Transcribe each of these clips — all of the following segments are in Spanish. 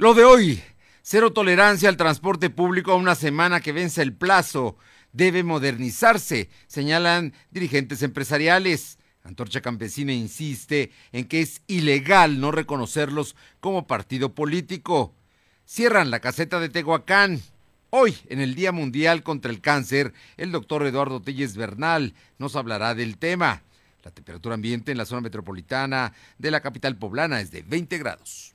Lo de hoy, cero tolerancia al transporte público a una semana que vence el plazo. Debe modernizarse, señalan dirigentes empresariales. Antorcha Campesina insiste en que es ilegal no reconocerlos como partido político. Cierran la caseta de Tehuacán. Hoy, en el Día Mundial contra el Cáncer, el doctor Eduardo Telles Bernal nos hablará del tema. La temperatura ambiente en la zona metropolitana de la capital poblana es de 20 grados.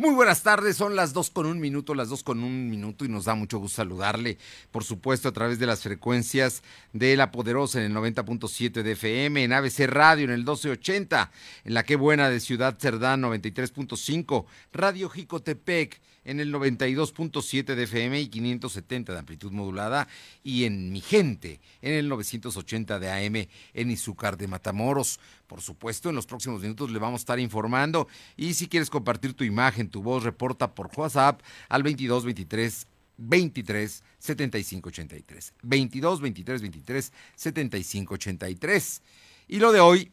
Muy buenas tardes, son las dos con un minuto, las dos con un minuto y nos da mucho gusto saludarle, por supuesto, a través de las frecuencias de La Poderosa en el 90.7 de FM, en ABC Radio en el 1280, en la que buena de Ciudad Cerdán 93.5, Radio Jicotepec en el 92.7 de FM y 570 de amplitud modulada y en Mi Gente en el 980 de AM en Izúcar de Matamoros. Por supuesto, en los próximos minutos le vamos a estar informando y si quieres compartir tu imagen, tu voz, reporta por WhatsApp al 22 23 23 75 83. 22 23 23 75 83. Y lo de hoy,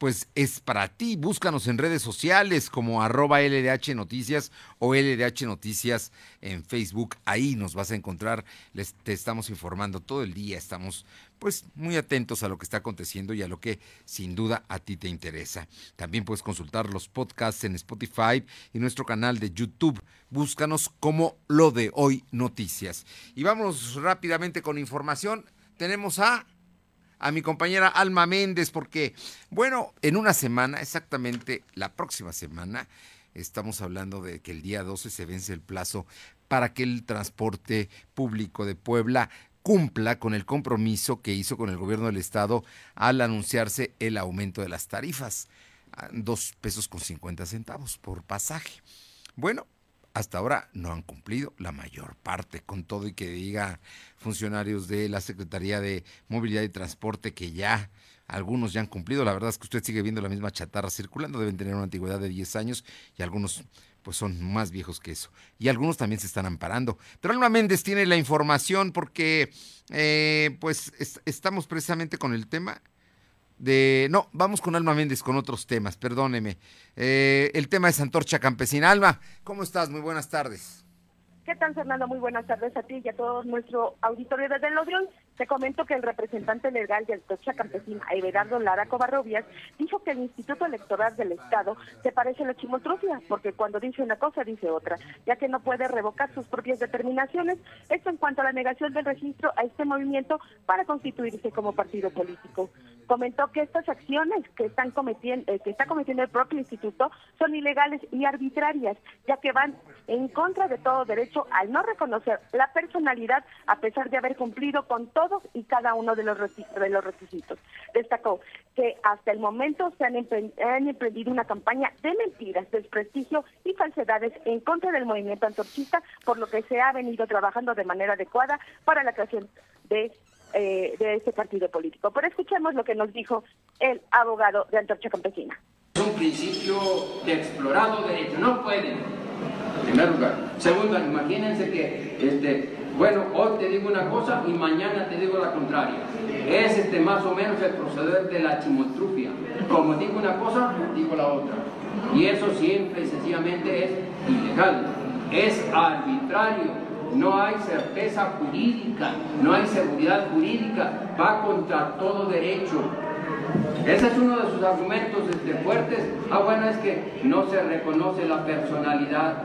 pues es para ti. Búscanos en redes sociales como arroba LDH Noticias o LDH Noticias en Facebook. Ahí nos vas a encontrar. Les, te estamos informando todo el día. Estamos pues muy atentos a lo que está aconteciendo y a lo que sin duda a ti te interesa. También puedes consultar los podcasts en Spotify y nuestro canal de YouTube. Búscanos como lo de hoy noticias. Y vamos rápidamente con información. Tenemos a a mi compañera Alma Méndez, porque, bueno, en una semana, exactamente la próxima semana, estamos hablando de que el día 12 se vence el plazo para que el transporte público de Puebla cumpla con el compromiso que hizo con el gobierno del estado al anunciarse el aumento de las tarifas, dos pesos con 50 centavos por pasaje. Bueno, hasta ahora no han cumplido la mayor parte, con todo y que diga funcionarios de la Secretaría de Movilidad y Transporte que ya algunos ya han cumplido. La verdad es que usted sigue viendo la misma chatarra circulando, deben tener una antigüedad de 10 años y algunos pues son más viejos que eso. Y algunos también se están amparando. Pero Alma Méndez tiene la información porque eh, pues estamos precisamente con el tema de... No, vamos con Alma Méndez con otros temas, perdóneme. Eh, el tema es Antorcha Campesina. Alma, ¿cómo estás? Muy buenas tardes. ¿Qué tal, Fernando? Muy buenas tardes a ti y a todo nuestro auditorio desde el Odrión. Te comento que el representante legal de Antorcha Campesina, Everardo Lara Covarrobias, dijo que el Instituto Electoral del Estado se parece a la chimotrufia, porque cuando dice una cosa dice otra, ya que no puede revocar sus propias determinaciones. Esto en cuanto a la negación del registro a este movimiento para constituirse como partido político. Comentó que estas acciones que están cometiendo, eh, que está cometiendo el propio instituto son ilegales y arbitrarias, ya que van en contra de todo derecho al no reconocer la personalidad a pesar de haber cumplido con todo y cada uno de los, de los requisitos. Destacó que hasta el momento se han, emprendido una campaña de mentiras, desprestigio y falsedades en contra del movimiento antorchista, por lo que se ha venido trabajando de manera adecuada para la creación de eh, de este partido político. Pero escuchemos lo que nos dijo el abogado de Antorcha Campesina. Es un principio de explorado derecho, no pueden, en primer lugar. Segundo, imagínense que este, bueno, hoy te digo una cosa y mañana te digo la contraria. Es este, más o menos el proceder de la chimotrufia. Como digo una cosa, digo la otra. Y eso siempre y sencillamente es ilegal, es arbitrario. No hay certeza jurídica, no hay seguridad jurídica, va contra todo derecho. Ese es uno de sus argumentos este, fuertes. Ah, bueno, es que no se reconoce la personalidad.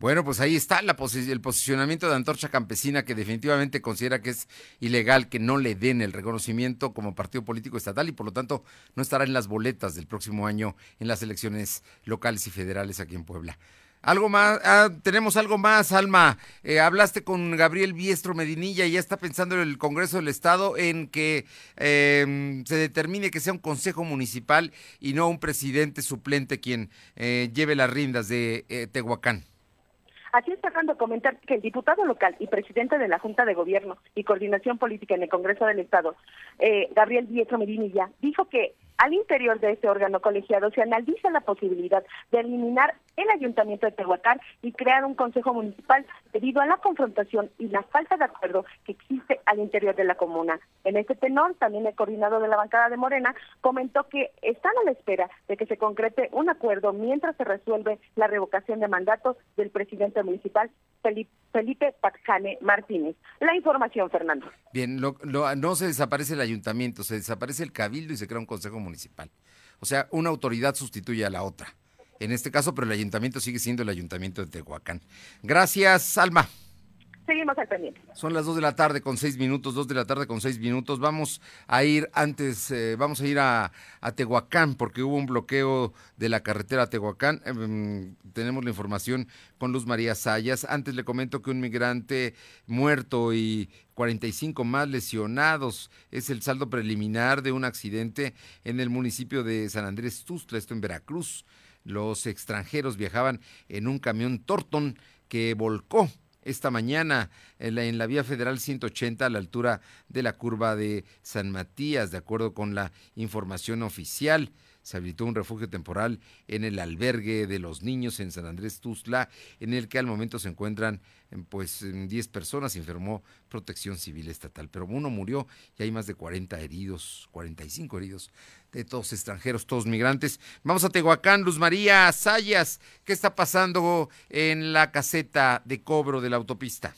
Bueno, pues ahí está la el posicionamiento de Antorcha Campesina, que definitivamente considera que es ilegal que no le den el reconocimiento como partido político estatal y por lo tanto no estará en las boletas del próximo año en las elecciones locales y federales aquí en Puebla. Algo más, ah, tenemos algo más, Alma. Eh, hablaste con Gabriel Biestro Medinilla y ya está pensando el Congreso del Estado en que em, se determine que sea un consejo municipal y no un presidente suplente quien eh, lleve las riendas de eh, Tehuacán. Así es, Fernando, comentar que el diputado local y presidente de la Junta de Gobierno y Coordinación Política en el Congreso del Estado, eh, Gabriel Diego Medinilla, dijo que al interior de este órgano colegiado se analiza la posibilidad de eliminar el ayuntamiento de Tehuacán y crear un consejo municipal debido a la confrontación y la falta de acuerdo que existe al interior de la comuna. En este tenor, también el coordinador de la bancada de Morena comentó que están a la espera de que se concrete un acuerdo mientras se resuelve la revocación de mandato del presidente municipal Felipe, Felipe Martínez. La información, Fernando. Bien, no se desaparece el ayuntamiento, se desaparece el cabildo y se crea un consejo municipal. O sea, una autoridad sustituye a la otra. En este caso, pero el ayuntamiento sigue siendo el ayuntamiento de Tehuacán. Gracias, Alma seguimos al pendiente. Son las 2 de la tarde con 6 minutos, 2 de la tarde con 6 minutos. Vamos a ir antes, eh, vamos a ir a, Tehuacán porque hubo un bloqueo de la carretera a Tehuacán. Em, tenemos la información con Luz María Sayas. Antes le comento que un migrante muerto y 45 más lesionados es el saldo preliminar de un accidente en el municipio de San Andrés Tustla, esto en Veracruz. Los extranjeros viajaban en un camión Torton que volcó esta mañana en la, vía federal 180 a la altura de la curva de San Matías, de acuerdo con la información oficial. Se habilitó un refugio temporal en el albergue de los niños en San Andrés Tuzla, en el que al momento se encuentran pues 10 personas, informó Protección Civil Estatal, pero uno murió y hay más de 40 heridos, 45 heridos de todos extranjeros, todos migrantes. Vamos a Tehuacán, Luz María Sayas, ¿qué está pasando en la caseta de cobro de la autopista?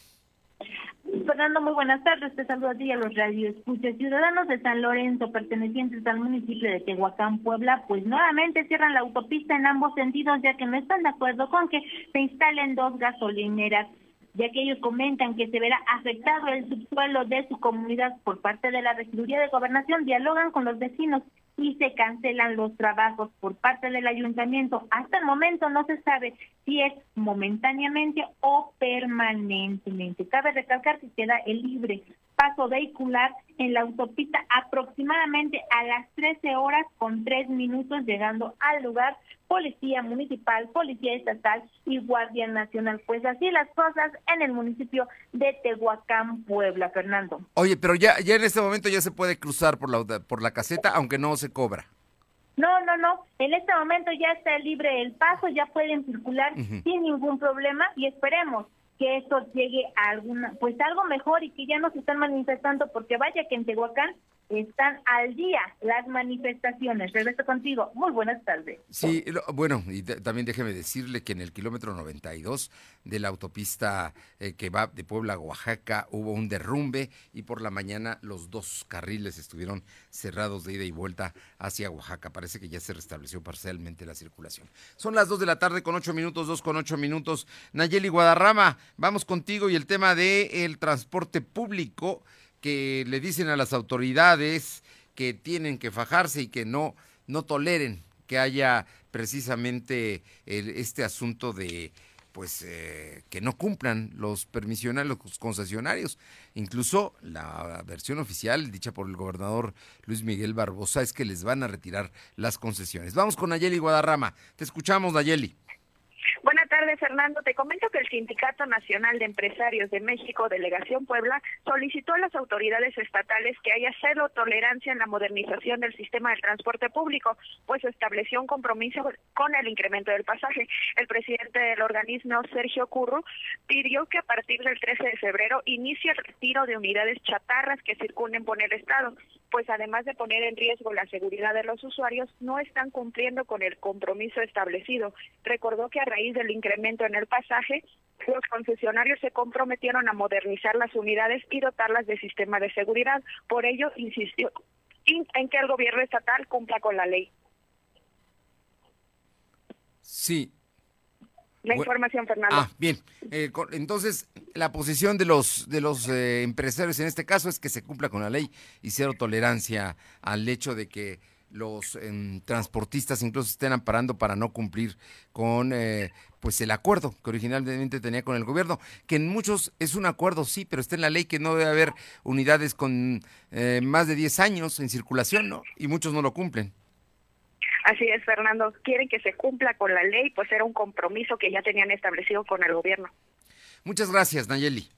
Fernando, muy buenas tardes. Te saludo a ti y a los radioescuchas. Ciudadanos de San Lorenzo, pertenecientes al municipio de Tehuacán, Puebla, pues nuevamente cierran la autopista en ambos sentidos, ya que no están de acuerdo con que se instalen dos gasolineras ya que ellos comentan que se verá afectado el subsuelo de su comunidad por parte de la Regiduría de Gobernación, dialogan con los vecinos y se cancelan los trabajos por parte del ayuntamiento. Hasta el momento no se sabe si es momentáneamente o permanentemente. Cabe recalcar que queda el libre paso vehicular en la autopista aproximadamente a las 13 horas con 3 minutos llegando al lugar policía municipal, policía estatal y guardia nacional. Pues así las cosas en el municipio de Tehuacán, Puebla, Fernando. Oye, pero ya, ya en este momento ya se puede cruzar por la, por la caseta, aunque no se cobra. No, no, no. En este momento ya está libre el paso, ya pueden circular sin ningún problema y esperemos que esto llegue a alguna, pues algo mejor y que ya no se están manifestando, porque vaya que en Tehuacán están al día las manifestaciones. Regreso contigo. Muy buenas tardes. Sí, bueno, y también déjeme decirle que en el kilómetro 92 de la autopista eh, que va de Puebla a Oaxaca hubo un derrumbe y por la mañana los dos carriles estuvieron cerrados de ida y vuelta hacia Oaxaca. Parece que ya se restableció parcialmente la circulación. Son las 2 de la tarde con 8 minutos, 2 con 8 minutos. Nayeli Guadarrama, vamos contigo y el tema del el transporte público que le dicen a las autoridades que tienen que fajarse y que no, no toleren que haya precisamente este asunto de pues eh, que no cumplan los permisionarios, los concesionarios. Incluso la versión oficial dicha por el gobernador Luis Miguel Barbosa es que les van a retirar las concesiones. Vamos con Nayeli Guadarrama. Te escuchamos, Nayeli. Buenas tardes, Fernando. Te comento que el Sindicato Nacional de Empresarios de México, Delegación Puebla, solicitó a las autoridades estatales que haya cero tolerancia en la modernización del sistema de transporte público, pues estableció un compromiso con el incremento del pasaje. El presidente del organismo, Sergio Curro, pidió que a partir del 13 de febrero inicie el retiro de unidades chatarras que circulen por el Estado, pues además de poner en riesgo la seguridad de los usuarios, no están cumpliendo con el compromiso establecido. Recordó que a raíz del incremento en el pasaje, los concesionarios se comprometieron a modernizar las unidades y dotarlas de sistema de seguridad. Por ello, insistió en que el gobierno estatal cumpla con la ley. Sí. La información, Fernando. Ah, bien. Eh, entonces, la posición de los de los eh, empresarios en este caso es que se cumpla con la ley y cero tolerancia al hecho de que los em, transportistas incluso estén amparando para no cumplir con eh, pues el acuerdo que originalmente tenía con el gobierno, que en muchos es un acuerdo, sí, pero está en la ley que no debe haber unidades con eh, más de 10 años en circulación, ¿no? Y muchos no lo cumplen. Así es, Fernando. Quieren que se cumpla con la ley, pues era un compromiso que ya tenían establecido con el gobierno. Muchas gracias, Nayeli.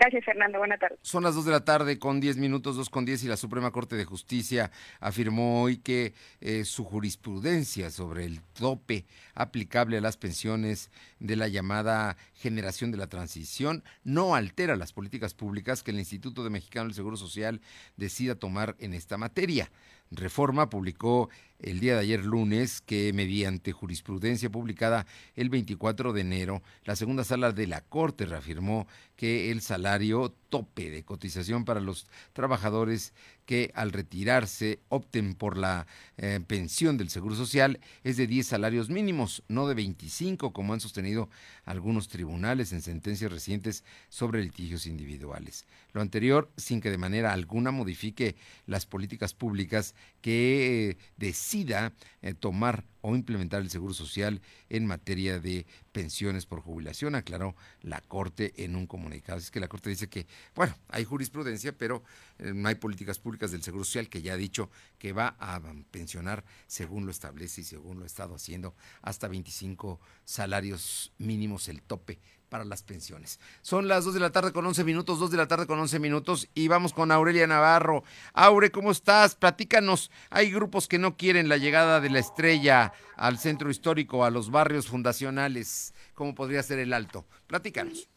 Gracias, Fernando. Buenas tardes. Son las 2 de la tarde con 10 minutos, 2 con 10, y la Suprema Corte de Justicia afirmó hoy que eh, su jurisprudencia sobre el tope aplicable a las pensiones de la llamada generación de la transición no altera las políticas públicas que el Instituto de Mexicano del Seguro Social decida tomar en esta materia. Reforma publicó el día de ayer lunes que mediante jurisprudencia publicada el 24 de enero, la segunda sala de la Corte reafirmó que el salario tope de cotización para los trabajadores que al retirarse opten por la eh, pensión del Seguro Social es de 10 salarios mínimos, no de 25 como han sostenido algunos tribunales en sentencias recientes sobre litigios individuales. Lo anterior sin que de manera alguna modifique las políticas públicas que decida eh, tomar o implementar el Seguro Social en materia de pensiones por jubilación, aclaró la Corte en un comunicado. Es que la Corte dice que, bueno, hay jurisprudencia, pero eh, no hay políticas públicas del Seguro Social que ya ha dicho que va a pensionar según lo establece y según lo ha estado haciendo hasta 25 salarios mínimos el tope para las pensiones. Son las 2 de la tarde con 11 minutos, 2 de la tarde con 11 minutos y vamos con Aurelia Navarro. Aure, ¿cómo estás? Platícanos. Hay grupos que no quieren la llegada de la estrella al centro histórico, a los barrios fundacionales. ¿Cómo podría ser el alto? Platícanos.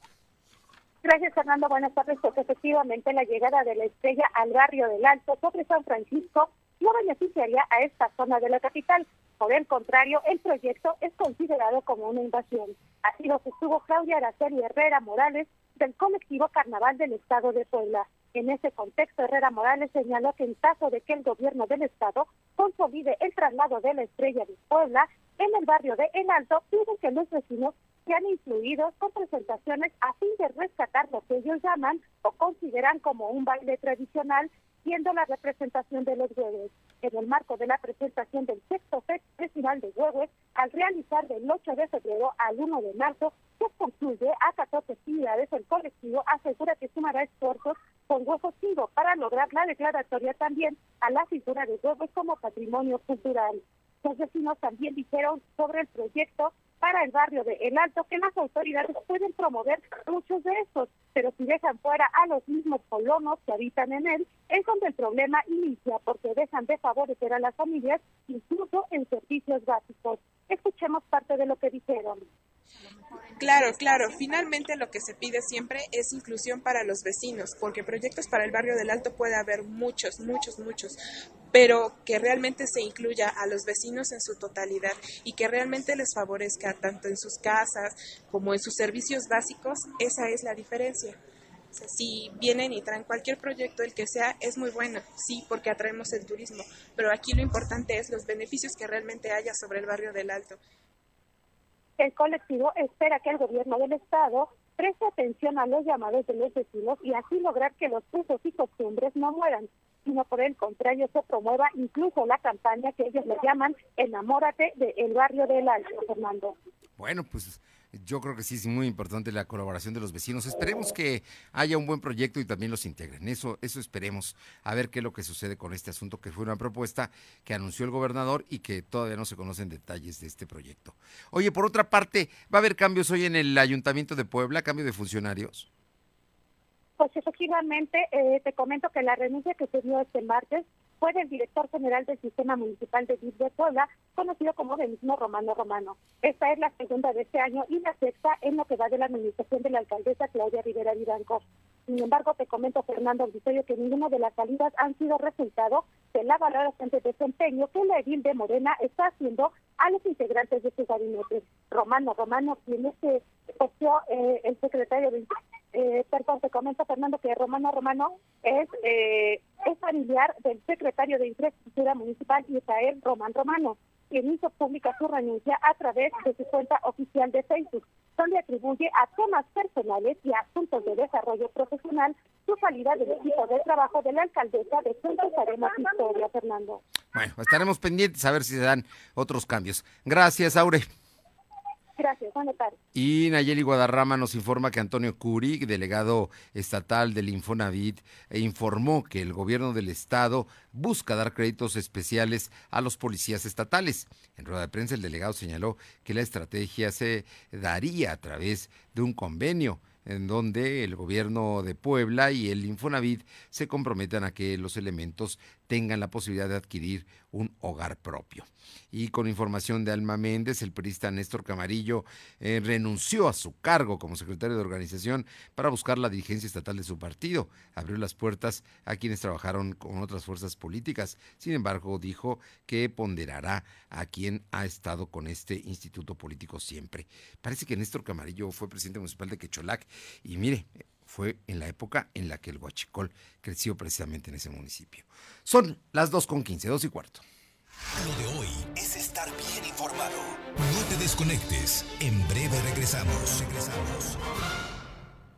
Gracias, Fernando. Buenas tardes. Pues efectivamente la llegada de la estrella al barrio del Alto sobre San Francisco no beneficiaría a esta zona de la capital. Por el contrario, el proyecto es considerado como una invasión. Así lo sostuvo Claudia Araceli Herrera Morales del colectivo Carnaval del Estado de Puebla. En ese contexto, Herrera Morales señaló que en caso de que el gobierno del Estado consolide el traslado de la estrella de Puebla en el barrio de El Alto, piden que los vecinos sean incluidos con presentaciones a fin de rescatar lo que ellos llaman o consideran como un baile tradicional siendo la representación de los huevos. En el marco de la presentación del sexto festival de huevos, al realizar del 8 de febrero al 1 de marzo, que concluye a 14 actividades, el colectivo asegura que sumará esfuerzos con huevos Chivo para lograr la declaratoria también a la figura de huevos como patrimonio cultural. Los vecinos también dijeron sobre el proyecto para el barrio de El Alto que las autoridades pueden promover muchos de estos, pero si dejan fuera a los mismos colonos que habitan en él, es donde el problema inicia porque dejan de favorecer a las familias incluso en servicios básicos. Escuchemos parte de lo que dijeron. Claro, claro. Finalmente lo que se pide siempre es inclusión para los vecinos, porque proyectos para el barrio del Alto puede haber muchos, muchos, muchos, pero que realmente se incluya a los vecinos en su totalidad y que realmente les favorezca tanto en sus casas como en sus servicios básicos, esa es la diferencia. si vienen y traen cualquier proyecto, el que sea, es muy bueno, sí, porque atraemos el turismo, pero aquí lo importante es los beneficios que realmente haya sobre el barrio del Alto. El colectivo espera que el gobierno del Estado preste atención a los llamados de los vecinos y así lograr que los usos y costumbres no mueran, sino por el contrario se promueva incluso la campaña que ellos le llaman Enamórate del barrio del Alto, Fernando. Bueno, pues yo creo que sí es muy importante la colaboración de los vecinos. Esperemos que haya un buen proyecto y también los integren. Eso, eso esperemos. A ver qué es lo que sucede con este asunto, que fue una propuesta que anunció el gobernador y que todavía no se conocen detalles de este proyecto. Oye, por otra parte, ¿va a haber cambios hoy en el Ayuntamiento de Puebla, cambio de funcionarios? Pues efectivamente, eh, te comento que la renuncia que se dio este martes fue del director general del Sistema Municipal de DIF de Puebla, conocido como mismo Romano Romano. Esta es la segunda de este año y la sexta en lo que va de la administración de la alcaldesa Claudia Rivera Vivanco. Sin embargo, te comento, Fernando Auditorio, que ninguna de las salidas han sido resultado de la valoración de desempeño que la edil de Morena está haciendo a los integrantes de su gabinete. Romano Romano, quien es eh, el secretario de eh, perdón, te comento, Fernando, que Romano Romano es, eh, es familiar del secretario de Infraestructura Municipal, Israel Román Romano, quien hizo pública su renuncia a través de su cuenta oficial de Facebook, donde atribuye a temas personales y asuntos de desarrollo profesional su salida del equipo de trabajo de la alcaldesa de Juntos Haremos Historia, Fernando. Bueno, estaremos pendientes a ver si se dan otros cambios. Gracias, Aure. Gracias, buenas tardes. Y Nayeli Guadarrama nos informa que Antonio Curic, delegado estatal del Infonavit, e informó que el gobierno del estado busca dar créditos especiales a los policías estatales. En rueda de prensa, el delegado señaló que la estrategia se daría a través de un convenio en donde el gobierno de Puebla y el Infonavit se comprometan a que los elementos tengan la posibilidad de adquirir un hogar propio. Y con información de Alma Méndez, el periodista Néstor Camarillo eh, renunció a su cargo como secretario de organización para buscar la dirigencia estatal de su partido. Abrió las puertas a quienes trabajaron con otras fuerzas políticas. Sin embargo, dijo que ponderará a quien ha estado con este instituto político siempre. Parece que Néstor Camarillo fue presidente municipal de Quecholac y mire, fue en la época en la que el huachicol creció precisamente en ese municipio. Son las 2.15, 2 y cuarto. Lo de hoy es estar bien informado. No te desconectes. En breve regresamos. Regresamos.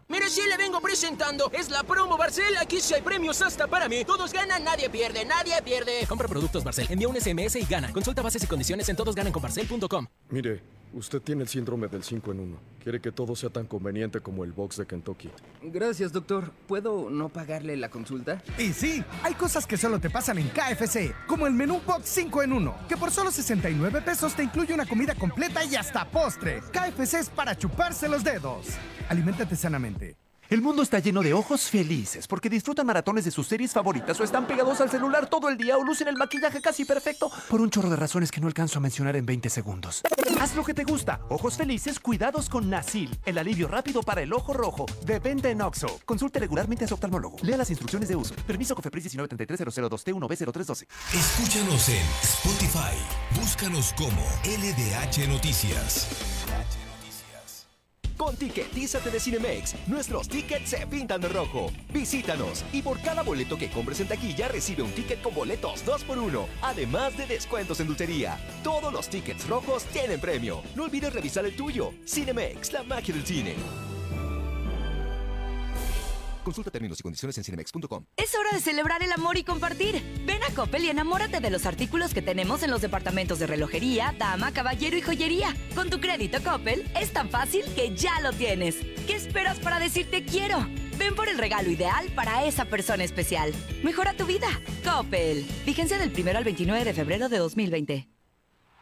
Mire, si le vengo presentando, es la promo Barcel. Aquí sí hay premios hasta para mí. Todos ganan, nadie pierde, nadie pierde. Compra productos Barcel, envía un SMS y gana. Consulta bases y condiciones en todosgananconbarcel.com. Mire, usted tiene el síndrome del 5 en 1. Quiere que todo sea tan conveniente como el box de Kentucky. Gracias, doctor. ¿Puedo no pagarle la consulta? Y sí, hay cosas que solo te pasan en KFC, como el menú box 5 en 1, que por solo 69 pesos te incluye una comida completa y hasta postre. KFC es para chuparse los dedos. Aliméntate sanamente. El mundo está lleno de ojos felices porque disfrutan maratones de sus series favoritas o están pegados al celular todo el día o lucen el maquillaje casi perfecto por un chorro de razones que no alcanzo a mencionar en 20 segundos. Haz lo que te gusta. Ojos felices, cuidados con Nasil. El alivio rápido para el ojo rojo. De venta en Oxo. Consulte regularmente a su oftalmólogo. Lea las instrucciones de uso. Permiso Cofepris 1933 t 1 b 0312 Escúchanos en Spotify. Búscanos como LDH Noticias. Con Ticketízate de Cinemex, nuestros tickets se pintan de rojo. Visítanos y por cada boleto que compres en taquilla recibe un ticket con boletos 2x1, además de descuentos en dulcería. Todos los tickets rojos tienen premio. No olvides revisar el tuyo. Cinemex, la magia del cine. Consulta términos y condiciones en cinemex.com. Es hora de celebrar el amor y compartir. Ven a Coppel y enamórate de los artículos que tenemos en los departamentos de relojería, dama, caballero y joyería. Con tu crédito Coppel es tan fácil que ya lo tienes. ¿Qué esperas para decirte quiero? Ven por el regalo ideal para esa persona especial. Mejora tu vida. Coppel. Vigencia del 1 al 29 de febrero de 2020.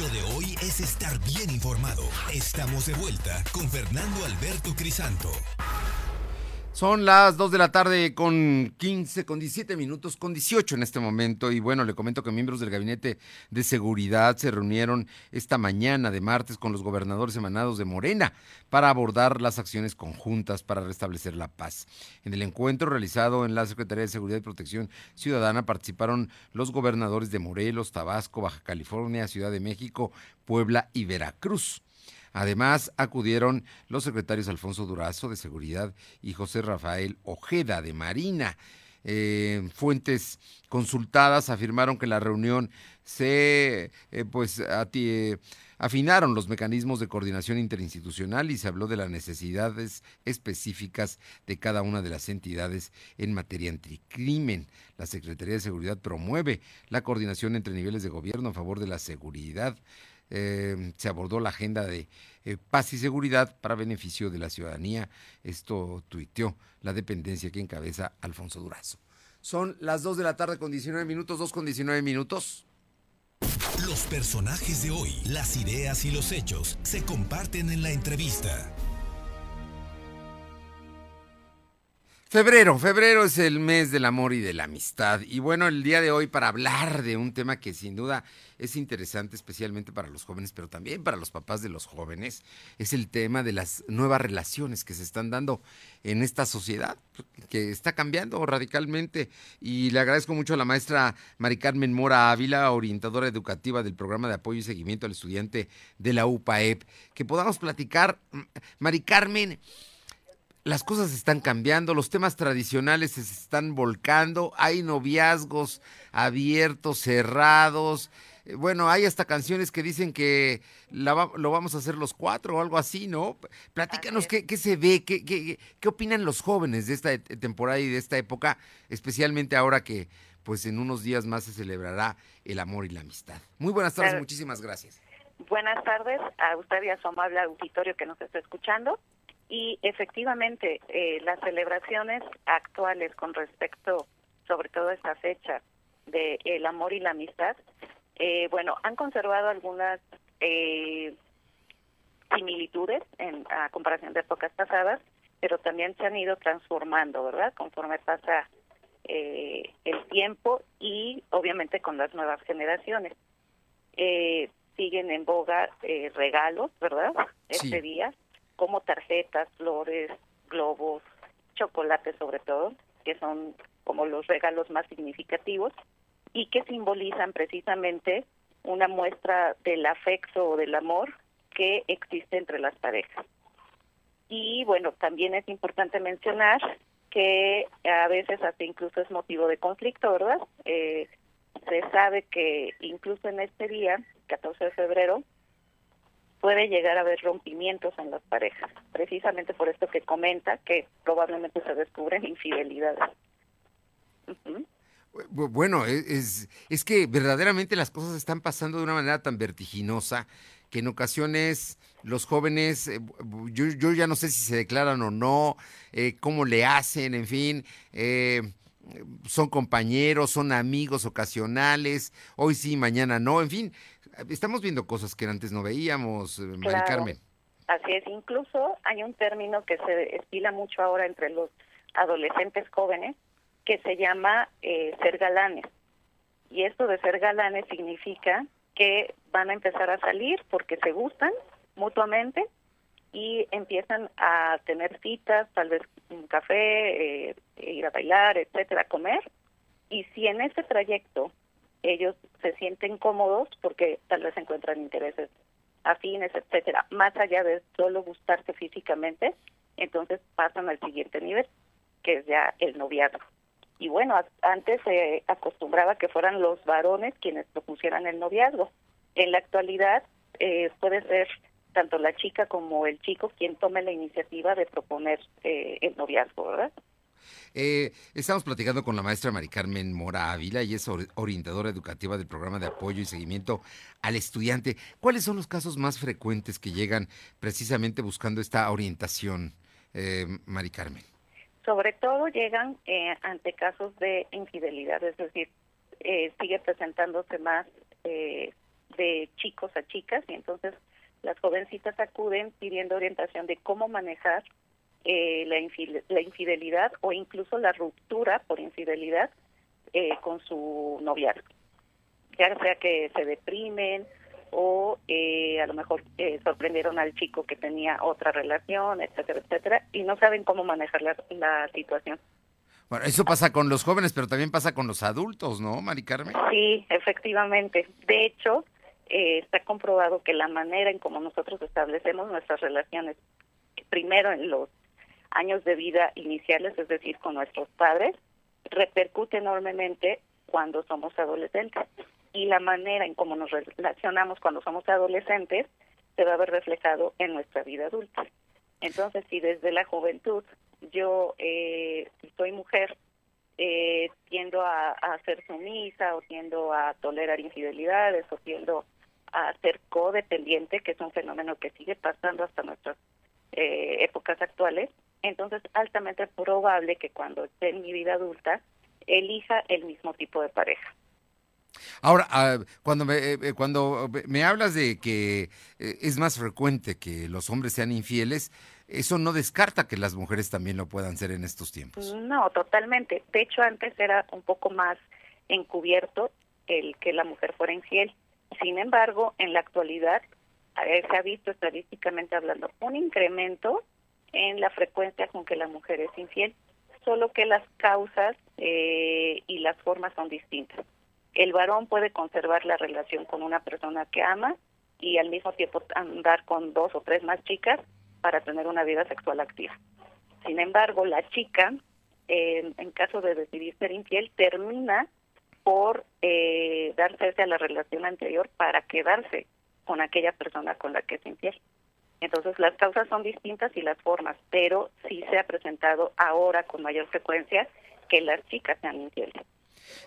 Lo de hoy es estar bien informado. Estamos de vuelta con Fernando Alberto Crisanto. Son las 2 de la tarde con 15, con 17 minutos, con 18 en este momento. Y bueno, le comento que miembros del Gabinete de Seguridad se reunieron esta mañana de martes con los gobernadores emanados de Morena para abordar las acciones conjuntas para restablecer la paz. En el encuentro realizado en la Secretaría de Seguridad y Protección Ciudadana participaron los gobernadores de Morelos, Tabasco, Baja California, Ciudad de México, Puebla y Veracruz. Además, acudieron los secretarios Alfonso Durazo de Seguridad y José Rafael Ojeda de Marina. Eh, fuentes consultadas afirmaron que la reunión se eh, pues eh, afinaron los mecanismos de coordinación interinstitucional y se habló de las necesidades específicas de cada una de las entidades en materia anticrimen. La Secretaría de Seguridad promueve la coordinación entre niveles de gobierno a favor de la seguridad eh, se abordó la agenda de eh, paz y seguridad para beneficio de la ciudadanía. Esto tuiteó la dependencia que encabeza Alfonso Durazo. Son las 2 de la tarde con 19 minutos, 2 con 19 minutos. Los personajes de hoy, las ideas y los hechos se comparten en la entrevista. Febrero, febrero es el mes del amor y de la amistad. Y bueno, el día de hoy para hablar de un tema que sin duda es interesante, especialmente para los jóvenes, pero también para los papás de los jóvenes, es el tema de las nuevas relaciones que se están dando en esta sociedad, que está cambiando radicalmente. Y le agradezco mucho a la maestra Mari Carmen Mora Ávila, orientadora educativa del programa de apoyo y seguimiento al estudiante de la UPAEP, que podamos platicar. Mari Carmen, las cosas están cambiando, los temas tradicionales se están volcando, hay noviazgos abiertos, cerrados. Eh, Bueno, hay hasta canciones que dicen que la va- lo vamos a hacer los cuatro o algo así, ¿no? Platícanos qué, qué se ve, qué, qué, qué opinan los jóvenes de esta e- temporada y de esta época, especialmente ahora que pues en unos días más se celebrará el amor y la amistad. Muy buenas tardes, muchísimas gracias. Buenas tardes a usted y a su amable auditorio que nos está escuchando. Y efectivamente, eh, las celebraciones actuales con respecto, sobre todo a esta fecha de el amor y la amistad, eh, bueno, han conservado algunas eh, similitudes en a comparación de épocas pasadas, pero también se han ido transformando, ¿verdad? Conforme pasa eh, el tiempo y obviamente con las nuevas generaciones. Eh, siguen en boga eh, regalos, ¿verdad? Sí. Este día, como tarjetas, flores, globos, chocolates sobre todo, que son como los regalos más significativos y que simbolizan precisamente una muestra del afecto o del amor que existe entre las parejas. Y bueno, también es importante mencionar que a veces hasta incluso es motivo de conflicto, ¿verdad? Eh, se sabe que incluso en este día, 14 de febrero, puede llegar a haber rompimientos en las parejas, precisamente por esto que comenta, que probablemente se descubren infidelidades. Bueno, e- es, que verdaderamente las cosas están pasando de una manera tan vertiginosa que en ocasiones los jóvenes, eh, yo ya no sé si se declaran o no, eh, cómo le hacen, en fin, eh, son compañeros, son amigos ocasionales, hoy sí, mañana no, en fin, estamos viendo cosas que antes no veíamos, eh, Mari Claro. Carmen. Así es, incluso hay un término que se estila mucho ahora entre los adolescentes jóvenes que se llama eh, ser galanes. Y esto de ser galanes significa que van a empezar a salir porque se gustan mutuamente y empiezan a tener citas, tal vez un café, eh, ir a bailar, etcétera, comer. Y si en ese trayecto ellos se sienten cómodos porque tal vez encuentran intereses afines, etcétera, más allá de solo gustarse físicamente, entonces pasan al siguiente nivel, que es ya el noviazgo. Y bueno, antes se acostumbraba que fueran los varones quienes propusieran el noviazgo. En la actualidad eh, puede ser tanto la chica como el chico quien tome la iniciativa de proponer eh, el noviazgo, ¿verdad? Eh, estamos platicando con la maestra Mari Carmen Mora Ávila y es or- orientadora educativa del programa de apoyo y seguimiento al estudiante. ¿Cuáles son los casos más frecuentes que llegan precisamente buscando esta orientación, eh, Mari Carmen? Sobre todo llegan eh, ante casos de infidelidad, es decir, eh, sigue presentándose más eh, de chicos a chicas y entonces las jovencitas acuden pidiendo orientación de cómo manejar eh, la, infide- la infidelidad o incluso la ruptura por infidelidad eh, con su noviazgo. Ya sea que se deprimen o eh, a lo mejor eh, sorprendieron al chico que tenía otra relación, etcétera, etcétera, y no saben cómo manejar la, la situación. Bueno, eso pasa con los jóvenes, pero también pasa con los adultos, ¿no, Mari Carmen? Sí, efectivamente. De hecho, eh, está comprobado que la manera en cómo nosotros establecemos nuestras relaciones, primero en los años de vida iniciales, es decir, con nuestros padres, repercute enormemente cuando somos adolescentes. Y la manera en cómo nos relacionamos cuando somos adolescentes se va a ver reflejado en nuestra vida adulta. Entonces, si desde la juventud yo eh, soy mujer, eh, tiendo a, a ser sumisa o tiendo a tolerar infidelidades o tiendo a ser codependiente, que es un fenómeno que sigue pasando hasta nuestras eh, épocas actuales, entonces altamente probable que cuando esté en mi vida adulta elija el mismo tipo de pareja. Ahora, ah, cuando me, eh, eh, cuando me hablas de que eh, es más frecuente que los hombres sean infieles, eso no descarta que las mujeres también lo puedan ser en estos tiempos. No, totalmente. De hecho, antes era un poco más encubierto el que la mujer fuera infiel. Sin embargo, en la actualidad se ha visto estadísticamente hablando un incremento en la frecuencia con que la mujer es infiel, solo que las causas eh, y las formas son distintas. El varón puede conservar la relación con una persona que ama y al mismo tiempo andar con dos o tres más chicas para tener una vida sexual activa. Sin embargo, la chica, en caso de decidir ser infiel, termina por eh, dar cese a la relación anterior para quedarse con aquella persona con la que es infiel. Entonces las causas son distintas y las formas, pero sí se ha presentado ahora con mayor frecuencia que las chicas sean infieles.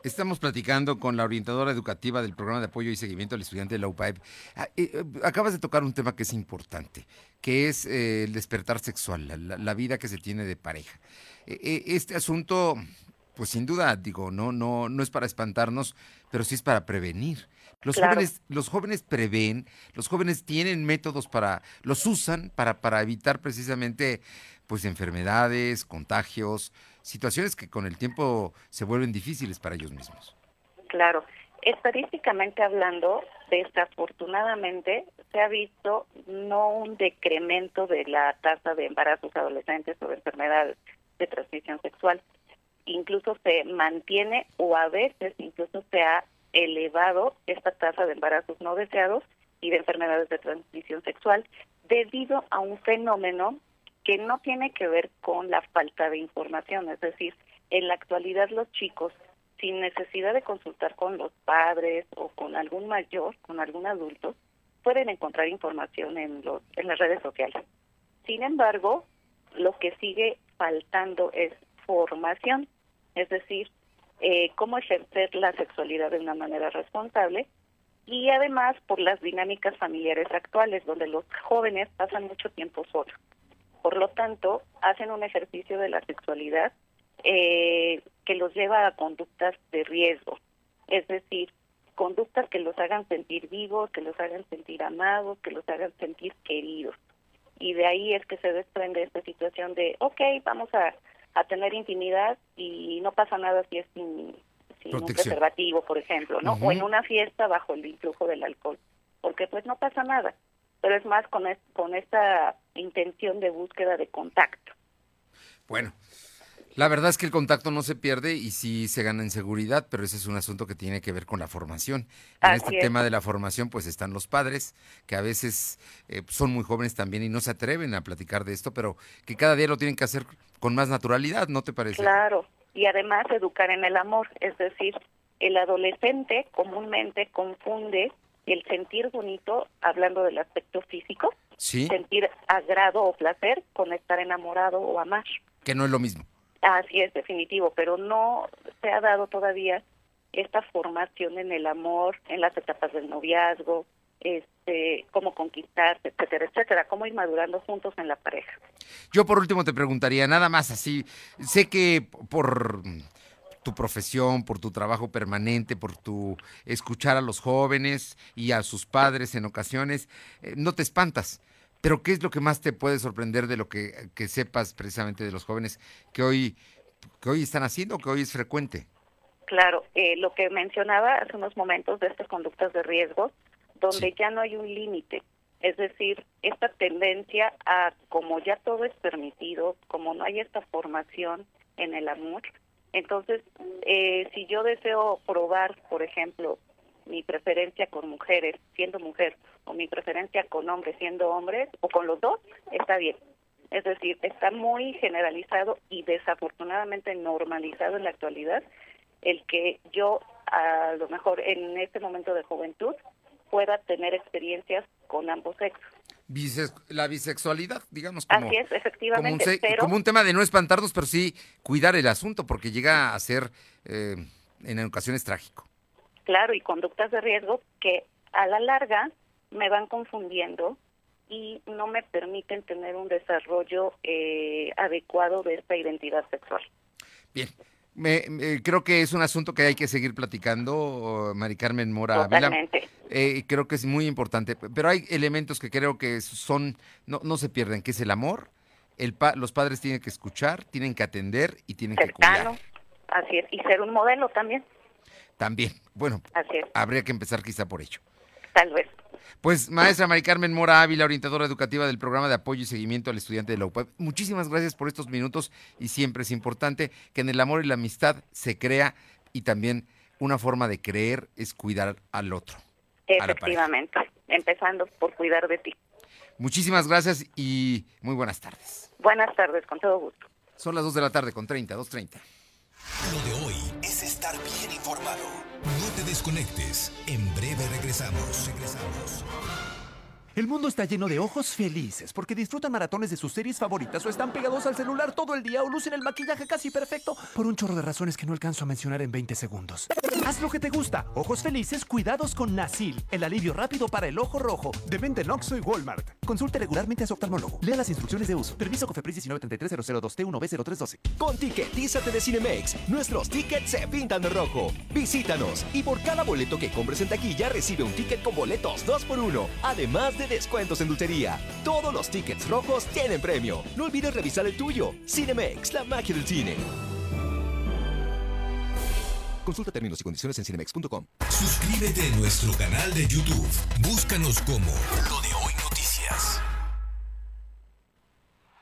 Estamos platicando con la orientadora educativa del programa de apoyo y seguimiento al estudiante de la UPAEP. Ah, eh, eh, acabas de tocar un tema que es importante, que es eh, el despertar sexual, la, vida que se tiene de pareja. este asunto, pues sin duda, digo, no, no, no es para espantarnos, pero sí es para prevenir. Los jóvenes, los jóvenes prevén, los jóvenes tienen métodos para, los usan para, para evitar precisamente pues enfermedades, contagios, situaciones que con el tiempo se vuelven difíciles para ellos mismos. Claro, estadísticamente hablando, desafortunadamente se ha visto no un decremento de la tasa de embarazos adolescentes o de enfermedades de transmisión sexual, incluso se mantiene o a veces incluso se ha elevado esta tasa de embarazos no deseados y de enfermedades de transmisión sexual debido a un fenómeno que no tiene que ver con la falta de información, es decir, en la actualidad los chicos sin necesidad de consultar con los padres o con algún mayor, con algún adulto, pueden encontrar información en los en las redes sociales. Sin embargo, lo que sigue faltando es formación, es decir, eh, cómo ejercer la sexualidad de una manera responsable y además por las dinámicas familiares actuales donde los jóvenes pasan mucho tiempo solos. Por lo tanto, hacen un ejercicio de la sexualidad eh, que los lleva a conductas de riesgo, es decir, conductas que los hagan sentir vivos, que los hagan sentir amados, que los hagan sentir queridos. Y de ahí es que se desprende esta situación de, ok, vamos a a tener intimidad y no pasa nada si es sin, un preservativo, por ejemplo, ¿no? O en una fiesta bajo el influjo del alcohol, porque pues no pasa nada, pero es más con, con esta intención de búsqueda de contacto. Bueno, la verdad es que el contacto no se pierde y sí se gana en seguridad, pero ese es un asunto que tiene que ver con la formación. En este tema de la formación, pues están los padres, que a veces eh, son muy jóvenes también y no se atreven a platicar de esto, pero que cada día lo tienen que hacer con más naturalidad, ¿no te parece? Claro, y además educar en el amor, es decir, el adolescente comúnmente confunde el sentir bonito, hablando del aspecto físico, sentir agrado o placer con estar enamorado o amar. Que no es lo mismo. Así es, definitivo, pero no se ha dado todavía esta formación en el amor, en las etapas del noviazgo, este, cómo conquistarse, etcétera, etcétera, cómo ir madurando juntos en la pareja. Yo por último te preguntaría, nada más así, sé que por tu profesión, por tu trabajo permanente, por tu escuchar a los jóvenes y a sus padres en ocasiones, eh, no te espantas. Pero ¿qué es lo que más te puede sorprender de lo que, sepas precisamente de los jóvenes que hoy, que hoy están haciendo, que hoy es frecuente? Claro, eh, lo que mencionaba hace unos momentos de estas conductas de riesgo, donde ya no hay un límite. Es decir, esta tendencia a, como ya todo es permitido, como no hay esta formación en el amor, entonces, eh, si yo deseo probar, por ejemplo, mi preferencia con mujeres siendo mujer o mi preferencia con hombres siendo hombres o con los dos, está bien. Es decir, está muy generalizado y desafortunadamente normalizado en la actualidad el que yo a lo mejor en este momento de juventud pueda tener experiencias con ambos sexos. la bisexualidad, digamos, como, Así es, efectivamente, como un, tema de no espantarnos, pero sí cuidar el asunto, porque llega a ser eh, en ocasiones trágico claro, y conductas de riesgo que a la larga me van confundiendo y no me permiten tener un desarrollo eh, adecuado de esta identidad sexual. Bien. Me, creo que es un asunto que hay que seguir platicando, Mari Carmen Mora Totalmente. Eh, creo que es muy importante, pero hay elementos que creo que son, no, no se pierden, que es el amor, el pa- los padres tienen que escuchar, tienen que atender y tienen que cuidar. cercano, así es, y ser un modelo también, También, bueno, así es, habría que empezar quizá por ello. Tal vez. Pues, maestra Mari Carmen Mora Ávila, orientadora educativa del programa de apoyo y seguimiento al estudiante de la UPAP. Muchísimas gracias por estos minutos y siempre es importante que en el amor y la amistad se crea y también una forma de creer es cuidar al otro. Efectivamente, empezando por cuidar de ti. Muchísimas gracias y muy buenas tardes. Buenas tardes, con todo gusto. Son las 2 de la tarde con 30, 2.30. Lo de hoy bien informado. No te desconectes. En breve regresamos. Regresamos. El mundo está lleno de ojos felices porque disfrutan maratones de sus series favoritas o están pegados al celular todo el día o lucen el maquillaje casi perfecto por un chorro de razones que no alcanzo a mencionar en 20 segundos. Haz lo que te gusta. Ojos felices, cuidados con Nasil, el alivio rápido para el ojo rojo. De venta en Oxxo y Walmart. Consulte regularmente a su oftalmólogo. Lea las instrucciones de uso. Permiso Cofepris 1933002 t 1 b 0312 Con Ticketízate de Cinemex, nuestros tickets se pintan de rojo. Visítanos y por cada boleto que compres en taquilla recibe un ticket con boletos 2x1, además de descuentos en dulcería. Todos los tickets rojos tienen premio. No olvides revisar el tuyo. Cinemex, la magia del cine. Consulta términos y condiciones en cinemex.com. Suscríbete a nuestro canal de YouTube. Búscanos como Lo de Hoy Noticias.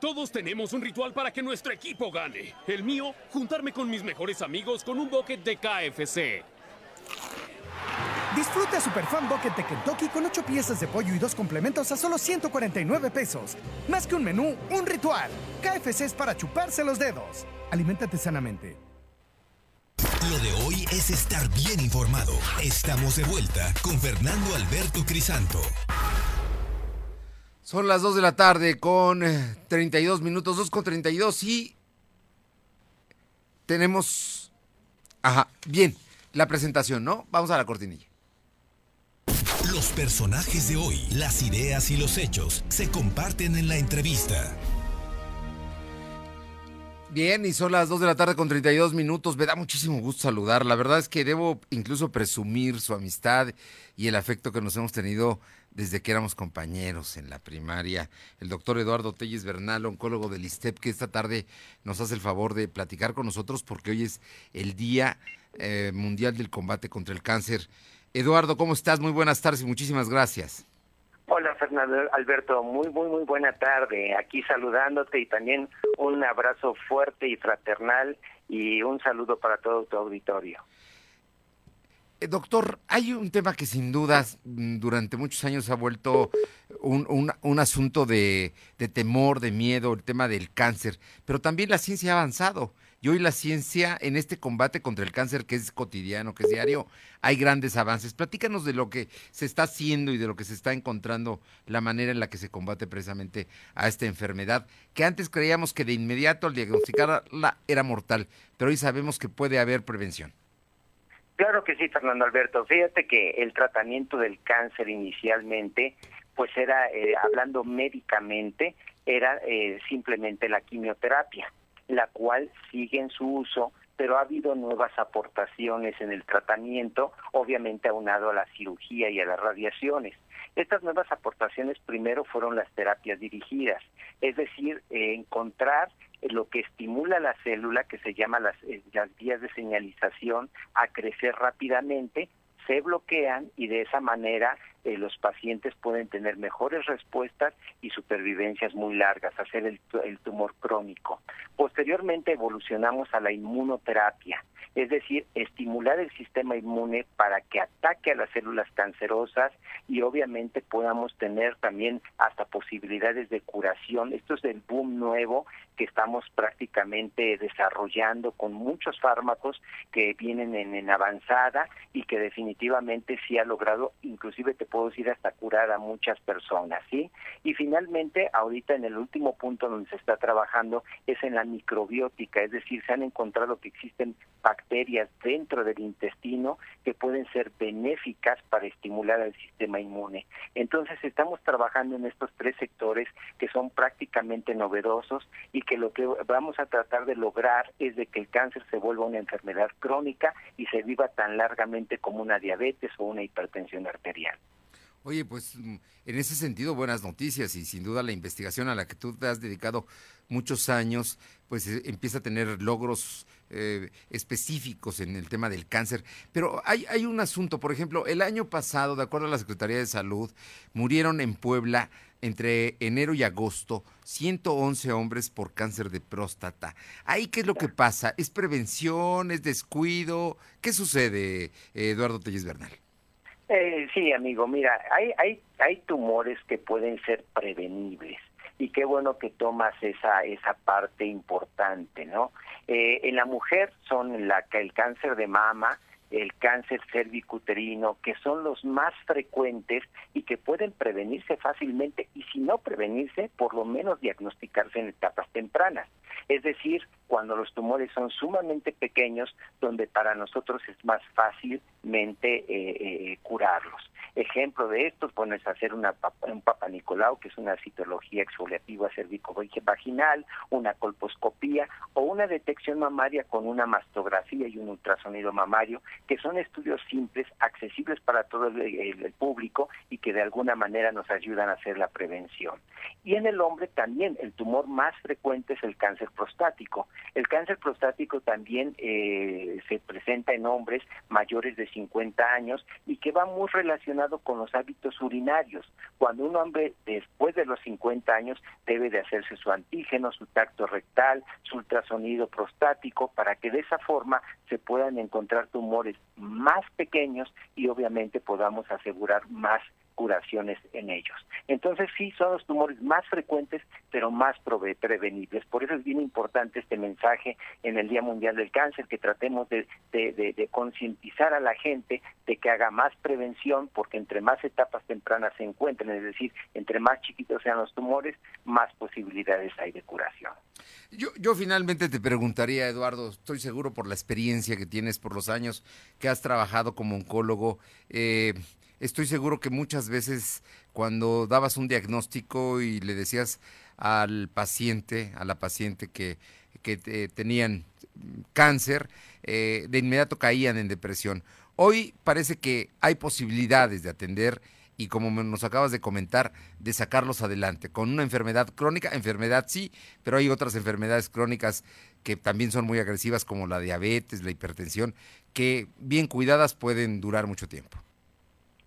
Todos tenemos un ritual para que nuestro equipo gane. El mío, juntarme con mis mejores amigos con un bucket de KFC. Disfruta Super Fan Bucket de Kentucky con 8 piezas de pollo y dos complementos a solo 149 pesos. Más que un menú, un ritual. KFC es para chuparse los dedos. Aliméntate sanamente. Lo de hoy es estar bien informado. Estamos de vuelta con Fernando Alberto Crisanto. Son las 2 de la tarde con eh, 32 minutos, 2 con 32 y tenemos... Ajá, bien, la presentación, ¿no? Vamos a la cortinilla. Los personajes de hoy, las ideas y los hechos se comparten en la entrevista. Bien, y son las 2 de la tarde con 32 minutos. Me da muchísimo gusto saludar. La verdad es que debo incluso presumir su amistad y el afecto que nos hemos tenido desde que éramos compañeros en la primaria. El doctor Eduardo Telles Bernal, oncólogo del ISTEP, que esta tarde nos hace el favor de platicar con nosotros porque hoy es el Día eh, Mundial del Combate contra el Cáncer. Eduardo, ¿cómo estás? Muy buenas tardes y muchísimas gracias. Hola Fernando Alberto, muy muy muy buena tarde, aquí saludándote y también un abrazo fuerte y fraternal y un saludo para todo tu auditorio. Eh, doctor, hay un tema que sin dudas mm, durante muchos años ha vuelto un, un- un asunto de, de temor, de miedo, el tema del cáncer, pero también la ciencia ha avanzado y hoy la ciencia en este combate contra el cáncer que es cotidiano, que es diario, hay grandes avances. Platícanos de lo que se está haciendo y de lo que se está encontrando, la manera en la que se combate precisamente a esta enfermedad, que antes creíamos que de inmediato al diagnosticarla era mortal, pero hoy sabemos que puede haber prevención. Claro que sí, Fernando Alberto. Fíjate que el tratamiento del cáncer inicialmente, pues era, eh, hablando médicamente, era eh, simplemente la quimioterapia, la cual sigue en su uso, pero ha habido nuevas aportaciones en el tratamiento, obviamente aunado a la cirugía y a las radiaciones. Estas nuevas aportaciones primero fueron las terapias dirigidas, es decir, eh, encontrar lo que estimula la célula, que se llama las, eh, las vías de señalización, a crecer rápidamente, se bloquean y de esa manera eh, los pacientes pueden tener mejores respuestas y supervivencias muy largas, hacer el, el tumor crónico. Posteriormente evolucionamos a la inmunoterapia, es decir, estimular el sistema inmune para que ataque a las células cancerosas y obviamente podamos tener también hasta posibilidades de curación. Esto es el boom nuevo que estamos prácticamente desarrollando con muchos fármacos que vienen en, avanzada y que definitivamente sí ha logrado, inclusive te puedo decir, hasta curar a muchas personas, ¿sí? Y finalmente, ahorita en el último punto donde se está trabajando es en la microbiótica, es decir, se han encontrado que existen bacterias dentro del intestino que pueden ser benéficas para estimular al sistema inmune. Entonces estamos trabajando en estos tres sectores que son prácticamente novedosos y que lo que vamos a tratar de lograr es de que el cáncer se vuelva una enfermedad crónica y se viva tan largamente como una diabetes o una hipertensión arterial. Oye, pues mm, en ese sentido buenas noticias y sin duda la investigación a la que tú te has dedicado muchos años, pues eh, empieza a tener logros eh, específicos en el tema del cáncer. Pero hay, hay un asunto, por ejemplo, el año pasado, de acuerdo a la Secretaría de Salud, murieron en Puebla entre enero y agosto 111 hombres por cáncer de próstata. ¿Ahí qué es lo que pasa? ¿Es prevención? ¿Es descuido? ¿Qué sucede, Eduardo Telles Bernal? Eh, sí, amigo, mira, hay, hay, hay tumores que pueden ser prevenibles y qué bueno que tomas esa esa parte importante, ¿no? Eh, en la mujer son la el cáncer de mama, el cáncer cervicuterino, que son los más frecuentes y que pueden prevenirse fácilmente y si no prevenirse, por lo menos diagnosticarse en etapas tempranas. Es decir, cuando los tumores son sumamente pequeños, donde para nosotros es más fácilmente eh, eh, curarlos. Ejemplo de esto, bueno, es hacer una, un papanicolau, que es una citología exfoliativa cervico-vaginal, una colposcopía o una detección mamaria con una mastografía y un ultrasonido mamario, que son estudios simples, accesibles para todo el, el público y que de alguna manera nos ayudan a hacer la prevención. Y en el hombre también el tumor más frecuente es el cáncer prostático. El cáncer prostático también eh, se presenta en hombres mayores de 50 años y que va muy relacionado con los hábitos urinarios. Cuando un hombre después de los 50 años debe de hacerse su antígeno, su tacto rectal, su ultrasonido prostático, para que de esa forma se puedan encontrar tumores más pequeños y obviamente podamos asegurar más curaciones en ellos. Entonces sí, son los tumores más frecuentes, pero más prevenibles. Por eso es bien importante este mensaje en el Día Mundial del Cáncer, que tratemos de, concientizar a la gente de que haga más prevención, porque entre más etapas tempranas se encuentren, es decir, entre más chiquitos sean los tumores, más posibilidades hay de curación. Yo, yo finalmente te preguntaría, Eduardo, estoy seguro por la experiencia que tienes, por los años que has trabajado como oncólogo, eh, estoy seguro que muchas veces cuando dabas un diagnóstico y le decías al paciente, a la paciente que, tenían cáncer, eh, de inmediato caían en depresión. Hoy parece que hay posibilidades de atender y como nos acabas de comentar, de sacarlos adelante. Con una enfermedad crónica, enfermedad sí, pero hay otras enfermedades crónicas que también son muy agresivas como la diabetes, la hipertensión, que bien cuidadas pueden durar mucho tiempo.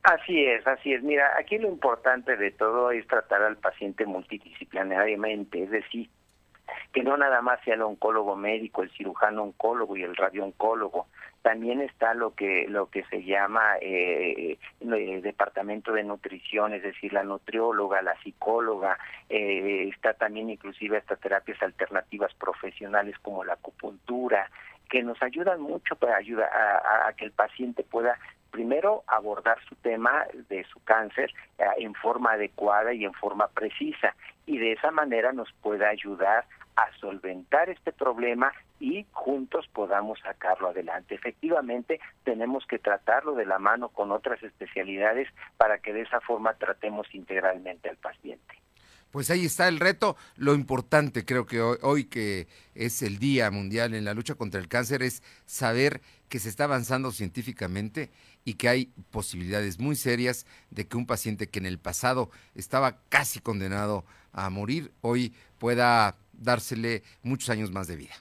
Así es, así es. Mira, aquí lo importante de todo es tratar al paciente multidisciplinariamente, es decir, que no nada más sea el oncólogo médico, el cirujano oncólogo y el radiooncólogo. También está lo que lo que se llama eh, el departamento de nutrición, es decir, la nutrióloga, la psicóloga, eh, está también inclusive hasta terapias alternativas profesionales como la acupuntura, que nos ayudan mucho para ayudar a que el paciente pueda primero abordar su tema de su cáncer eh, en forma adecuada y en forma precisa y de esa manera nos pueda ayudar a solventar este problema y juntos podamos sacarlo adelante. Efectivamente, tenemos que tratarlo de la mano con otras especialidades para que de esa forma tratemos integralmente al paciente. Pues ahí está el reto. Lo importante creo que hoy, hoy, que es el Día Mundial en la lucha contra el cáncer es saber que se está avanzando científicamente y que hay posibilidades muy serias de que un paciente que en el pasado estaba casi condenado a morir, hoy pueda dársele muchos años más de vida.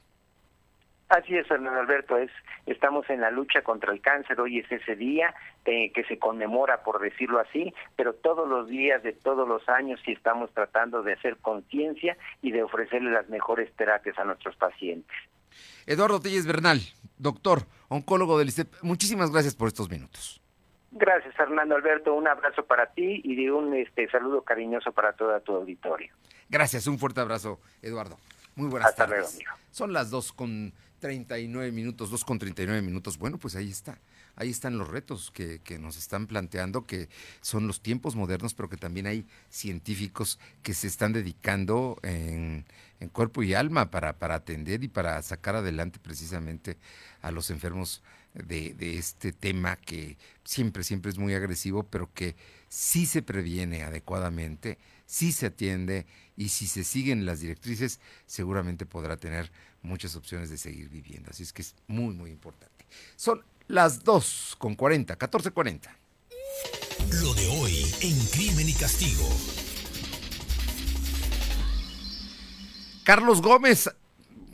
Así es, Fernando Alberto, es, estamos en la lucha contra el cáncer, hoy es ese día eh, que se conmemora, por decirlo así, pero todos los días de todos los años sí estamos tratando de hacer conciencia y de ofrecerle las mejores terapias a nuestros pacientes. Eduardo Telles Bernal, doctor, oncólogo del ICEP, muchísimas gracias por estos minutos. Gracias, Fernando Alberto. Un abrazo para ti y de un este, saludo cariñoso para todo tu auditorio. Gracias, un fuerte abrazo, Eduardo. Muy buenas Hasta tardes. luego, amigo. Son las 2 con 39 minutos, 2 con 39 minutos. Bueno, pues ahí está. Ahí están los retos que, nos están planteando, que son los tiempos modernos, pero que también hay científicos que se están dedicando en, cuerpo y alma para, para atender y para sacar adelante precisamente a los enfermos de, de este tema que siempre, siempre es muy agresivo, pero que sí se previene adecuadamente, sí se atiende y si se siguen las directrices, seguramente podrá tener muchas opciones de seguir viviendo. Así es que es muy, muy importante. Son las 2 con 40, 14.40. Lo de hoy en Crimen y Castigo. Carlos Gómez,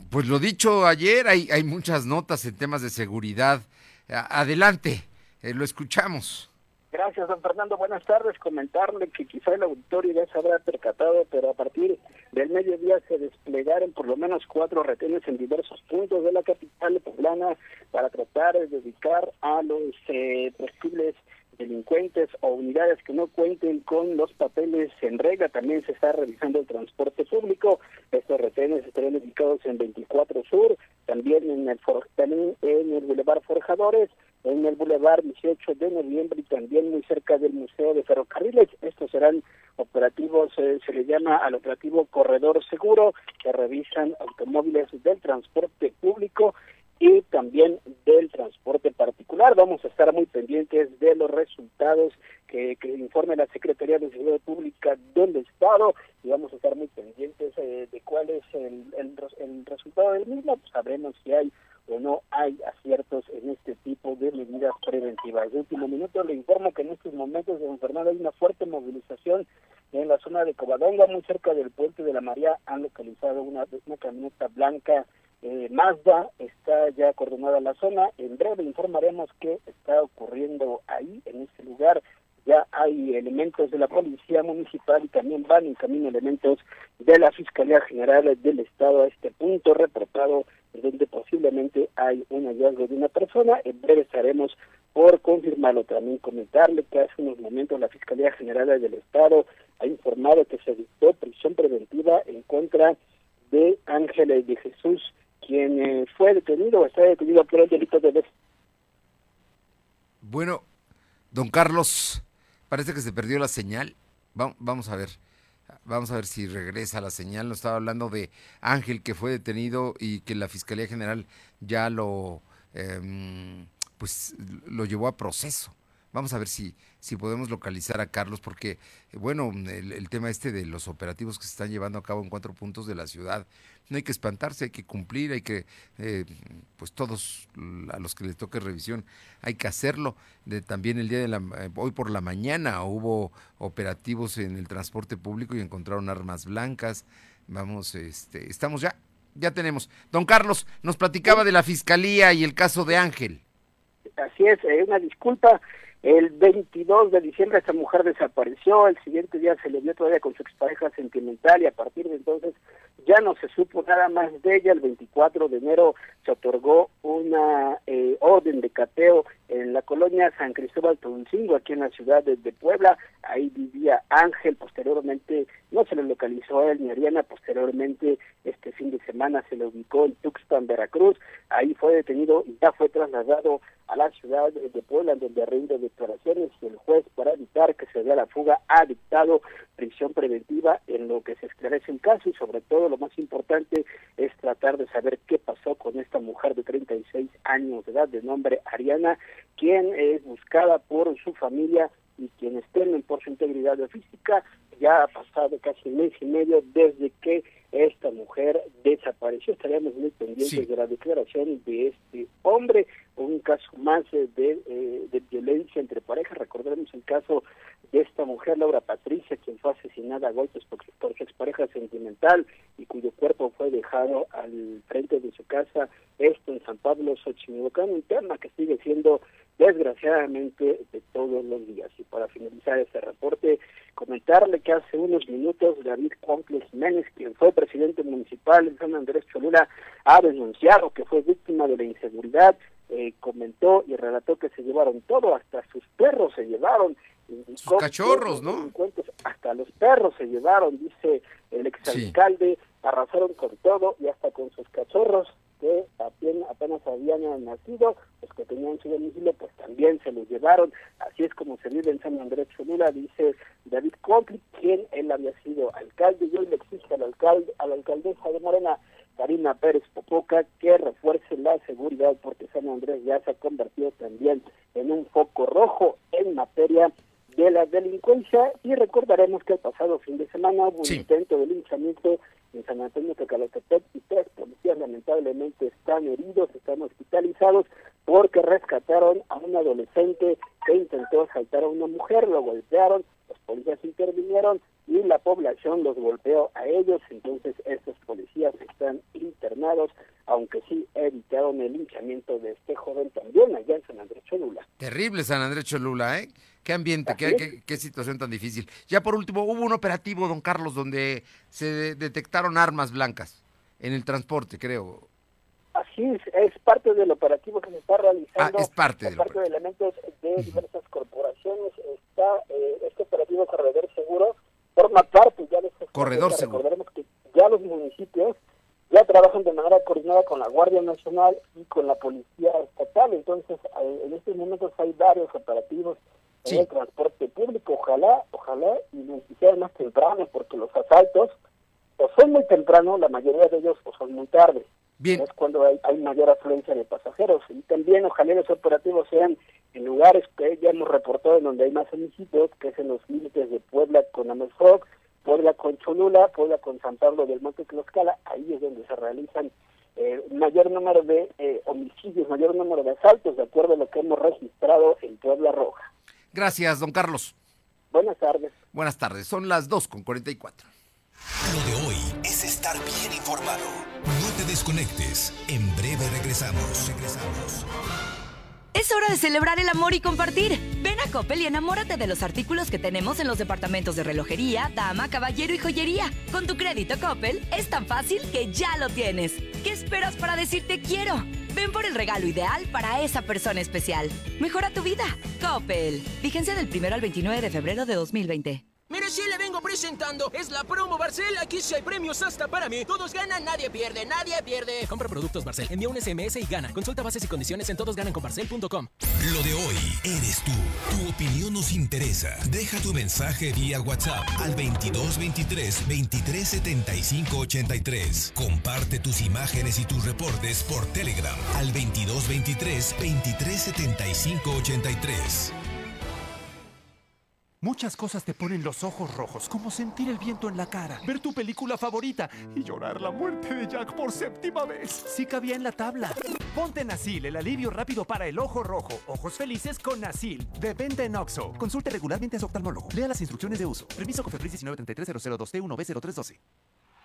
pues lo dicho ayer, hay, hay muchas notas en temas de seguridad. Adelante, eh, lo escuchamos. Gracias, don Fernando. Buenas tardes. Comentarle que quizá el auditorio ya se habrá percatado, pero a partir del mediodía se desplegaron por lo menos cuatro retenes en diversos puntos de la capital poblana para tratar de dedicar a los eh, posibles delincuentes o unidades que no cuenten con los papeles en regla. También se está revisando el transporte público. Estos retenes estarán dedicados en 24 Sur, también en el, también en el Boulevard Forjadores, en el Boulevard 18 de noviembre y también muy cerca del Museo de Ferrocarriles. Estos serán operativos, eh, se le llama al operativo Corredor Seguro, que revisan automóviles del transporte público y también del transporte particular. Vamos a estar muy pendientes de los resultados que, que informe la Secretaría de Seguridad Pública del Estado y vamos a estar muy pendientes eh, de cuál es el, el, res- el resultado del mismo. Pues sabremos si hay o no hay aciertos en este tipo de medidas preventivas. De último minuto le informo que en estos momentos, don Fernando, hay una fuerte movilización en la zona de Covadonga, muy cerca del puente de la María, han localizado una, una camioneta blanca eh, Mazda, está ya coordinada la zona. En breve informaremos qué está ocurriendo ahí, en este lugar. Ya hay elementos de la Policía Municipal y también van en camino elementos de la Fiscalía General del Estado a este punto reportado donde posiblemente hay un hallazgo de una persona. En breve estaremos por confirmarlo. También comentarle que hace unos momentos la Fiscalía General del Estado ha informado que se dictó prisión preventiva en contra de Ángeles de Jesús, quien eh, fue detenido o está detenido por el delito de des- Bueno, don Carlos, parece que se perdió la señal. Va- vamos a ver. Vamos a ver si regresa la señal. Nos estaba hablando de Ángel que fue detenido y que la Fiscalía General ya lo em, pues lo llevó a proceso. Vamos a ver si, si podemos localizar a Carlos, porque, eh, bueno, el, el tema este de los operativos que se están llevando a cabo en cuatro puntos de la ciudad, no hay que espantarse, hay que cumplir, hay que, eh, pues todos a los que les toque revisión, hay que hacerlo. También el día de la, eh, hoy por la mañana hubo operativos en el transporte público y encontraron armas blancas. Vamos, este, estamos ya, ya tenemos. Don Carlos, nos platicaba de la fiscalía y el caso de Ángel. Así es, eh, una disculpa. El 22 de diciembre esta mujer desapareció, el siguiente día se le vio todavía con su expareja sentimental y a partir de entonces ya no se supo nada más de ella. El 24 de enero se otorgó una eh, orden de cateo en la colonia San Cristóbal Toncingo, aquí en la ciudad de, Puebla. Ahí vivía Ángel, posteriormente no se le localizó a él ni a Ariana, posteriormente este fin de semana se le ubicó en Tuxpan, Veracruz. Ahí fue detenido y ya fue trasladado a la ciudad de Puebla, donde rinde declaraciones y el juez, para evitar que se dé la fuga, ha dictado prisión preventiva en lo que se esclarece el caso y sobre todo lo más importante es tratar de saber qué pasó con esta mujer de 36 años de edad de nombre Ariana, quien es buscada por su familia y quienes temen por su integridad física. Ya ha pasado casi un mes y medio desde que esta mujer desapareció. Estaríamos muy pendientes Sí. de la declaración de este hombre, un caso más eh, de, eh, de violencia entre parejas. Recordemos el caso de esta mujer, Laura Patricia, quien fue asesinada a golpes por, por su expareja sentimental y cuyo cuerpo fue dejado al frente de su casa, esto en San Pablo, Xochimilcán, un tema que sigue siendo desgraciadamente de todos los días. Y para finalizar este reporte, comentarle que hace unos minutos David Complex Menes, quien fue presidente municipal en San Andrés Cholula, ha denunciado que fue víctima de la inseguridad, eh, comentó y relató que se llevaron todo, hasta sus perros se llevaron. Sus cachorros, ¿no? Hasta los perros se llevaron, dice el exalcalde, arrasaron con todo y hasta con sus cachorros que apenas, apenas habían nacido, los que tenían su domicilio, pues también se los llevaron. Así es como se vive en San Andrés Cholula, dice David Compli, quien él había sido alcalde, y hoy le exige al alcalde, a la alcaldesa de Morena, Karina Pérez Popoca, que refuerce la seguridad, porque San Andrés ya se ha convertido también en un foco rojo en materia de la delincuencia y recordaremos que el pasado fin de semana hubo un intento de linchamiento en San Antonio de Calotepec y tres policías lamentablemente están heridos, están hospitalizados porque rescataron a un adolescente que intentó asaltar a una mujer, lo golpearon, los policías intervinieron y la población los golpeó a ellos, entonces estos policías están internados, aunque sí evitaron el linchamiento de este joven también allá en San Andrés Cholula. Terrible San Andrés Cholula, ¿eh? Qué ambiente, qué, qué, situación tan difícil. Ya por último, hubo un operativo, don Carlos, donde se detectaron armas blancas en el transporte, creo. Así es, es parte del operativo que se está realizando. Ah, es parte, parte de elementos de diversas corporaciones. Está eh, este operativo Corredor Seguro, forma parte ya de este Corredor Seguro. Recordaremos que ya los municipios ya trabajan de manera coordinada con la Guardia Nacional y con la Policía Estatal. Entonces, eh, en estos momentos hay varios operativos en el transporte público. Ojalá, ojalá, y necesitaría más temprano, porque los asaltos o son muy temprano, la mayoría de ellos o son muy tarde. Bien. Es cuando hay, hay mayor afluencia de pasajeros. Y también, ojalá los operativos sean en lugares que ya hemos reportado en donde hay más homicidios, que es en los límites de Puebla con Amersfox, Puebla con Cholula, Puebla con San Pablo del Monte Tlaxcala, ahí es donde se realizan eh, mayor número de eh, homicidios, mayor número de asaltos, de acuerdo a lo que hemos registrado en Puebla Roja. Gracias, don Carlos. Buenas tardes. Buenas tardes, son las 2 con 44. Lo de hoy es estar bien informado. No te desconectes. En breve regresamos. Regresamos. Es hora de celebrar el amor y compartir. Ven a Coppel y enamórate de los artículos que tenemos en los departamentos de relojería, dama, caballero y joyería. Con tu crédito Coppel es tan fácil que ya lo tienes. ¿Qué esperas para decirte quiero? Ven por el regalo ideal para esa persona especial. Mejora tu vida. Coppel. Vigencia del 1 al 29 de febrero de 2020. Mire, sí le vengo presentando. Es la promo Barcel. Aquí sí hay premios hasta para mí. Todos ganan, nadie pierde, nadie pierde. Compra productos Barcel. Envía un SMS y gana. Consulta bases y condiciones en todosgananconbarcel.com. Lo de hoy eres tú. Tu opinión nos interesa. Deja tu mensaje vía WhatsApp al 2223 2375 83. Comparte tus imágenes y tus reportes por Telegram al 2223 2375 83. Muchas cosas te ponen los ojos rojos, como sentir el viento en la cara, ver tu película favorita y llorar la muerte de Jack por séptima vez. Sí cabía en la tabla. Ponte Nasil, el alivio rápido para el ojo rojo. Ojos felices con Nasil. De venta en Oxo. Consulte regularmente a su oftalmólogo. Lea las instrucciones de uso. Permiso Cofepris 1933 t 1 b 0312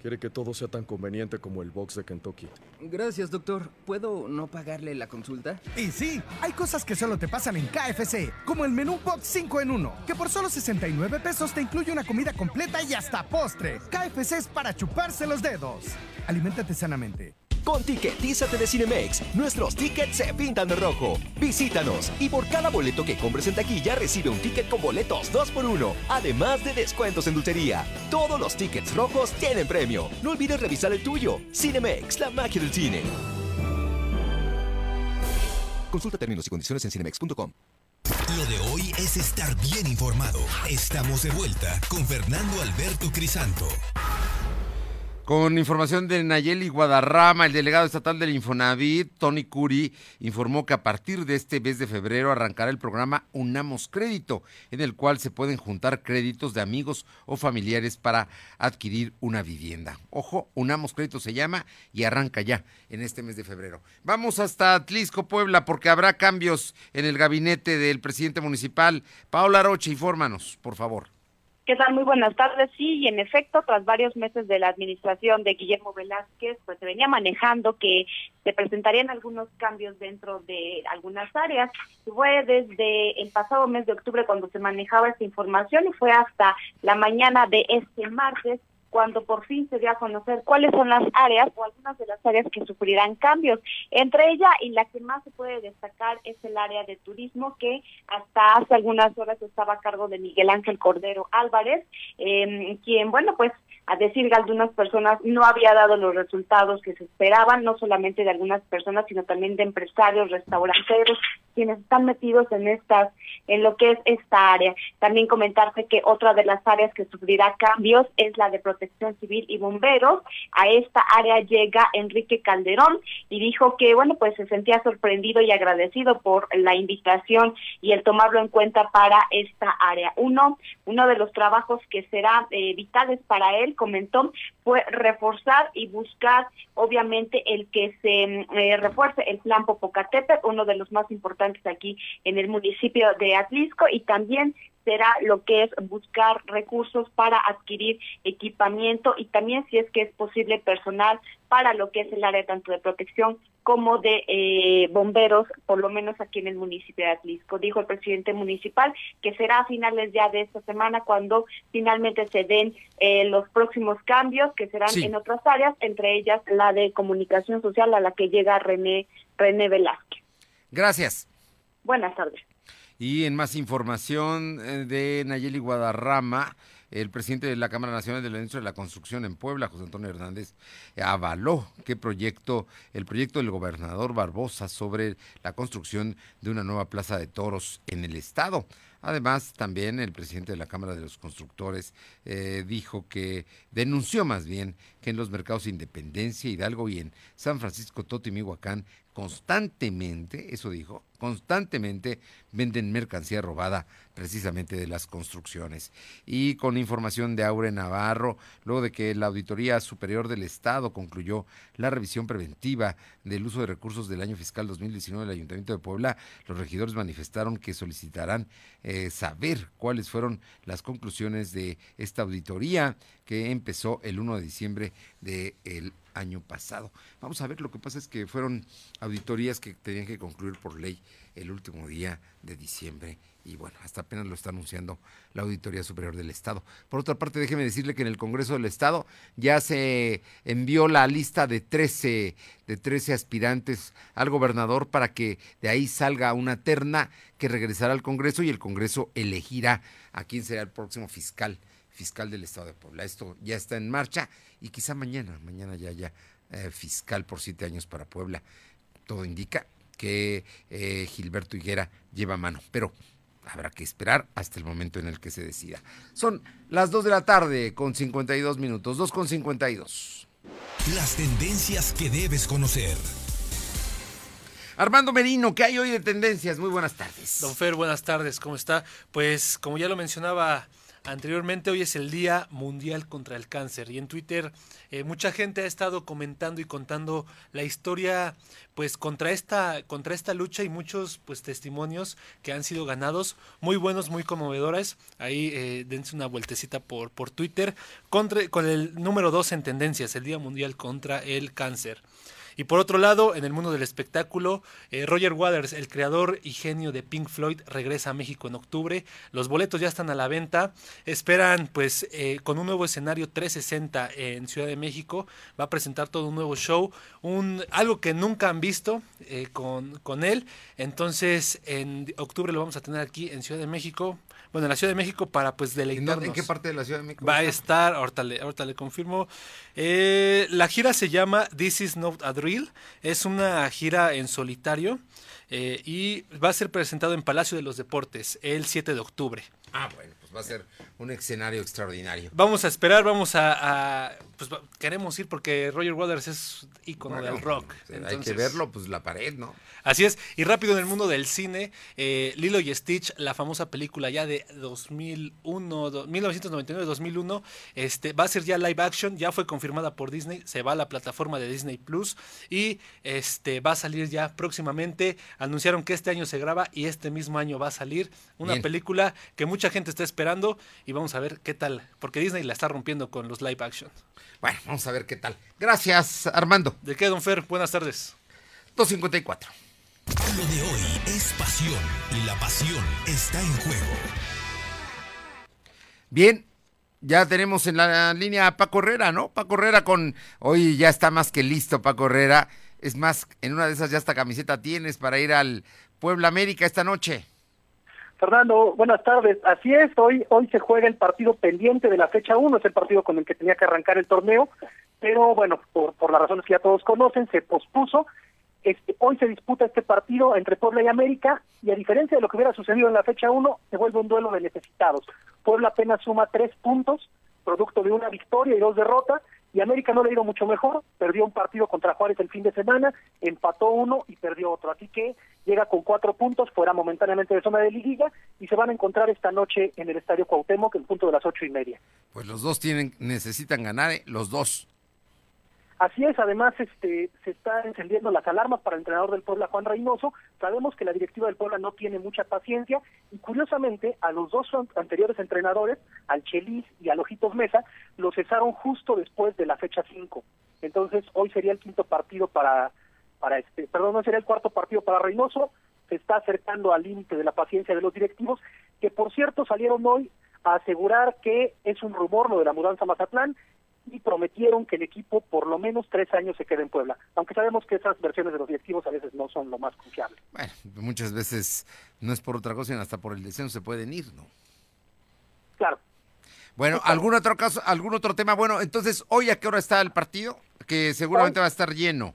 Quiere que todo sea tan conveniente como el box de Kentucky. Gracias, doctor. ¿Puedo no pagarle la consulta? Y sí, hay cosas que solo te pasan en KFC, como el menú box 5 en 1, que por solo 69 pesos te incluye una comida completa y hasta postre. KFC es para chuparse los dedos. Aliméntate sanamente. Con Ticketízate de Cinemex, nuestros tickets se pintan de rojo. Visítanos y por cada boleto que compres en taquilla recibe un ticket con boletos 2x1, además de descuentos en dulcería. Todos los tickets rojos tienen premio. No olvides revisar el tuyo. Cinemex, la magia del cine. Consulta términos y condiciones en cinemex.com. Lo de hoy es estar bien informado. Estamos de vuelta con Fernando Alberto Crisanto. Con información de Nayeli Guadarrama, el delegado estatal del Infonavit, Tony Curi, informó que a partir de este mes de febrero arrancará el programa Unamos Crédito, en el cual se pueden juntar créditos de amigos o familiares para adquirir una vivienda. Ojo, Unamos Crédito se llama y arranca ya en este mes de febrero. Vamos hasta Atlisco, Puebla, porque habrá cambios en el gabinete del presidente municipal. Paola Roche, infórmanos, por favor. ¿Qué tal? Muy buenas tardes. Sí, y en efecto, tras varios meses de la administración de Guillermo Velázquez, pues se venía manejando que se presentarían algunos cambios dentro de algunas áreas. Fue desde el pasado mes de octubre cuando se manejaba esta información y fue hasta la mañana de este martes cuando por fin se dio a conocer cuáles son las áreas o algunas de las áreas que sufrirán cambios. Entre ellas, y la que más se puede destacar es el área de turismo, que hasta hace algunas horas estaba a cargo de Miguel Ángel Cordero Álvarez, eh, quien, bueno, pues a decir de algunas personas, no había dado los resultados que se esperaban, no solamente de algunas personas, sino también de empresarios, restauranteros, quienes están metidos en estas, en lo que es esta área. También comentarse que otra de las áreas que sufrirá cambios es la de protección civil y bomberos. A esta área llega Enrique Calderón y dijo que, bueno, pues se sentía sorprendido y agradecido por la invitación y el tomarlo en cuenta para esta área. Uno, uno de los trabajos que será eh, vitales para él comentó fue reforzar y buscar, obviamente, el que se eh, refuerce el plan Popocatépetl, uno de los más importantes aquí en el municipio de Atlisco, y también será lo que es buscar recursos para adquirir equipamiento y también si es que es posible personal para lo que es el área tanto de protección como de eh, bomberos, por lo menos aquí en el municipio de Atlisco. Dijo el presidente municipal que será a finales ya de esta semana cuando finalmente se den eh, los próximos cambios que serán en otras áreas, entre ellas la de comunicación social a la que llega René, René Velázquez. Gracias. Buenas tardes. Y en más información eh, de Nayeli Guadarrama, el presidente de la Cámara Nacional de la de la Construcción en Puebla, José Antonio Hernández, avaló que proyecto, el proyecto del gobernador Barbosa sobre la construcción de una nueva plaza de toros en el estado. Además, también el presidente de la Cámara de los Constructores eh, dijo que denunció más bien que en los mercados Independencia, Hidalgo y en San Francisco, Toto y constantemente, eso dijo, constantemente venden mercancía robada precisamente de las construcciones. Y con información de Aure Navarro, luego de que la Auditoría Superior del Estado concluyó la revisión preventiva del uso de recursos del año fiscal 2019 del Ayuntamiento de Puebla, los regidores manifestaron que solicitarán eh, saber cuáles fueron las conclusiones de esta auditoría que empezó el 1 de diciembre del año pasado. Vamos a ver, lo que pasa es que fueron auditorías que tenían que concluir por ley el último día de diciembre y bueno, hasta apenas lo está anunciando la Auditoría Superior del Estado. Por otra parte, déjeme decirle que en el Congreso del Estado ya se envió la lista de 13, de 13 aspirantes al gobernador para que de ahí salga una terna que regresará al Congreso y el Congreso elegirá a quién será el próximo fiscal fiscal del Estado de Puebla. Esto ya está en marcha y quizá mañana, mañana ya haya eh, fiscal por siete años para Puebla. Todo indica que eh, Gilberto Higuera lleva mano, pero habrá que esperar hasta el momento en el que se decida. Son las 2 de la tarde con 52 minutos, 2 con 52. Las tendencias que debes conocer. Armando Merino, ¿qué hay hoy de tendencias? Muy buenas tardes. Don Fer, buenas tardes, ¿cómo está? Pues como ya lo mencionaba Anteriormente, hoy es el Día Mundial contra el Cáncer y en Twitter eh, mucha gente ha estado comentando y contando la historia pues contra esta, contra esta lucha y muchos pues testimonios que han sido ganados, muy buenos, muy conmovedores. Ahí eh, dense una vueltecita por, por Twitter contra, con el número 2 en tendencias, el Día Mundial contra el Cáncer. Y por otro lado, en el mundo del espectáculo, eh, Roger Waters, el creador y genio de Pink Floyd, regresa a México en octubre. Los boletos ya están a la venta. Esperan, pues, eh, con un nuevo escenario 360 en Ciudad de México. Va a presentar todo un nuevo show, un, algo que nunca han visto eh, con, con él. Entonces, en octubre lo vamos a tener aquí en Ciudad de México bueno, en la Ciudad de México para pues deleitarnos. ¿En qué parte de la Ciudad de México? Va a estar, ahorita le, ahorita le confirmo. Eh, la gira se llama This Is Not a Drill. Es una gira en solitario. eh, y va a ser presentado en Palacio de los Deportes el 7 de octubre. Ah, bueno, pues va a ser un escenario extraordinario. Vamos a esperar, vamos a, a- pues queremos ir porque Roger Waters es ícono Bueno, del rock. Hay que entonces- verlo, pues la pared, ¿no? Así es, y rápido en el mundo del cine, eh, Lilo y Stitch, la famosa película ya de 2001, do- 1999-2001, este, va a ser ya live action, ya fue confirmada por Disney, se va a la plataforma de Disney Plus y este, va a salir ya próximamente. Anunciaron que este año se graba y este mismo año va a salir una Bien. película que mucha gente está esperando y vamos a ver qué tal, porque Disney la está rompiendo con los live action. Bueno, vamos a ver qué tal. Gracias, Armando. ¿De qué, don Fer? Buenas tardes. 254. Lo de hoy es pasión y la pasión está en juego. Bien, ya tenemos en la línea a Paco Herrera, ¿no? Paco Herrera con. Hoy ya está más que listo, Paco Herrera. Es más, en una de esas ya esta camiseta tienes para ir al Puebla América esta noche. Fernando, buenas tardes. Así es, hoy hoy se juega el partido pendiente de la fecha 1, es el partido con el que tenía que arrancar el torneo, pero bueno, por, por las razones que ya todos conocen, se pospuso. Este, hoy se disputa este partido entre Puebla y América y a diferencia de lo que hubiera sucedido en la fecha 1, se vuelve un duelo de necesitados. Puebla apenas suma tres puntos, producto de una victoria y dos derrotas, y América no le ha ido mucho mejor, perdió un partido contra Juárez el fin de semana, empató uno y perdió otro, así que llega con cuatro puntos, fuera momentáneamente de zona de liguilla, y se van a encontrar esta noche en el Estadio Cuauhtémoc, en punto de las ocho y media. Pues los dos tienen, necesitan ganar, ¿eh? los dos. Así es, además este, se están encendiendo las alarmas para el entrenador del Puebla, Juan Reynoso. Sabemos que la directiva del Puebla no tiene mucha paciencia y curiosamente a los dos an- anteriores entrenadores, al Chelis y al Ojitos Mesa, los cesaron justo después de la fecha 5. Entonces hoy sería el quinto partido para, para este, perdón, no sería el cuarto partido para Reynoso. Se está acercando al límite de la paciencia de los directivos, que por cierto salieron hoy a asegurar que es un rumor lo de la mudanza a Mazatlán y prometieron que el equipo por lo menos tres años se quede en Puebla, aunque sabemos que esas versiones de los directivos a veces no son lo más confiables. Bueno, muchas veces no es por otra cosa, sino hasta por el descenso se pueden ir, ¿no? Claro. Bueno, ¿algún otro caso, algún otro tema? Bueno, entonces, ¿hoy a qué hora está el partido? Que seguramente va a estar lleno.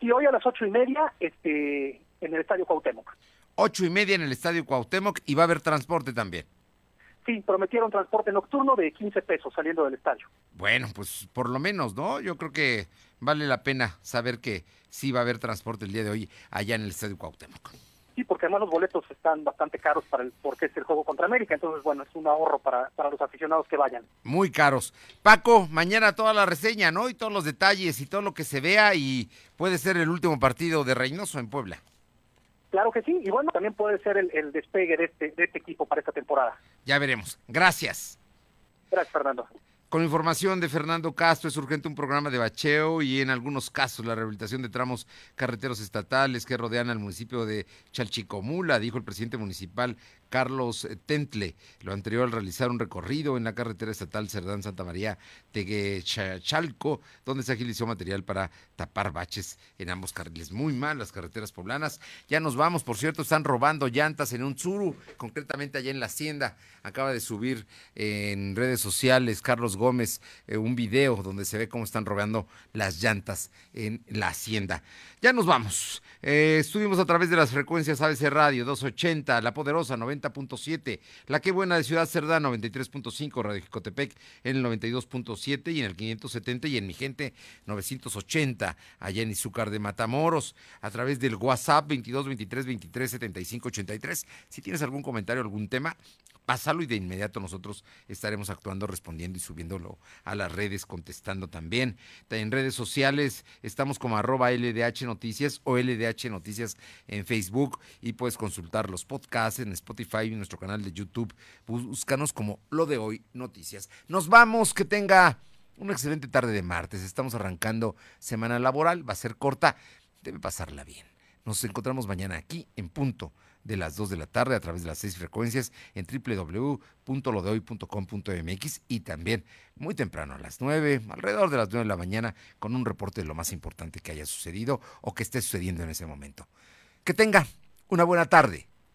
Y hoy a las ocho y media este, en el Estadio Cuauhtémoc. Ocho y media en el Estadio Cuauhtémoc y va a haber transporte también. Sí, prometieron transporte nocturno de 15 pesos saliendo del estadio. Bueno, pues por lo menos, ¿no? Yo creo que vale la pena saber que sí va a haber transporte el día de hoy allá en el Estadio Cuauhtémoc. Sí, porque además los boletos están bastante caros para el porque es el juego contra América, entonces bueno, es un ahorro para, para los aficionados que vayan. Muy caros. Paco, mañana toda la reseña, ¿no? Y todos los detalles y todo lo que se vea y puede ser el último partido de Reynoso en Puebla. Claro que sí, y bueno, también puede ser el, el despegue de este, de este equipo para esta temporada. Ya veremos. Gracias. Gracias, Fernando. Con información de Fernando Castro, es urgente un programa de bacheo y en algunos casos la rehabilitación de tramos carreteros estatales que rodean al municipio de Chalchicomula, dijo el presidente municipal Carlos Tentle. Lo anterior al realizar un recorrido en la carretera estatal Cerdán Santa María Teguechalco, donde se agilizó material para tapar baches en ambos carriles. Muy mal las carreteras poblanas. Ya nos vamos, por cierto, están robando llantas en un Tsuru, concretamente allá en la hacienda. Acaba de subir en redes sociales Carlos Gómez eh, un video donde se ve cómo están robando las llantas en la hacienda. Ya nos vamos. Eh, estuvimos a través de las frecuencias ABC Radio 280, La Poderosa 90.7, La Qué Buena de Ciudad Cerdán 93.5, Radio Jicotepec en el 92.7 y en el 570 y en Mi Gente 980, allá en Izúcar de Matamoros, a través del WhatsApp 22 23 23 75 83. Si tienes algún comentario, algún tema, pásalo y de inmediato nosotros estaremos actuando, respondiendo y subiéndolo a las redes, contestando también. En redes sociales estamos como arroba LDH Noticias o LDH Noticias en Facebook y puedes consultar los podcasts en Spotify y en nuestro canal de YouTube. Búscanos como Lo de Hoy Noticias. Nos vamos, que tenga una excelente tarde de martes. Estamos arrancando semana laboral, va a ser corta, debe pasarla bien. Nos encontramos mañana aquí en punto de las 2 de la tarde a través de las seis frecuencias en www.lodehoy.com.mx y también muy temprano a las 9, alrededor de las 9 de la mañana, con un reporte de lo más importante que haya sucedido o que esté sucediendo en ese momento. Que tenga una buena tarde.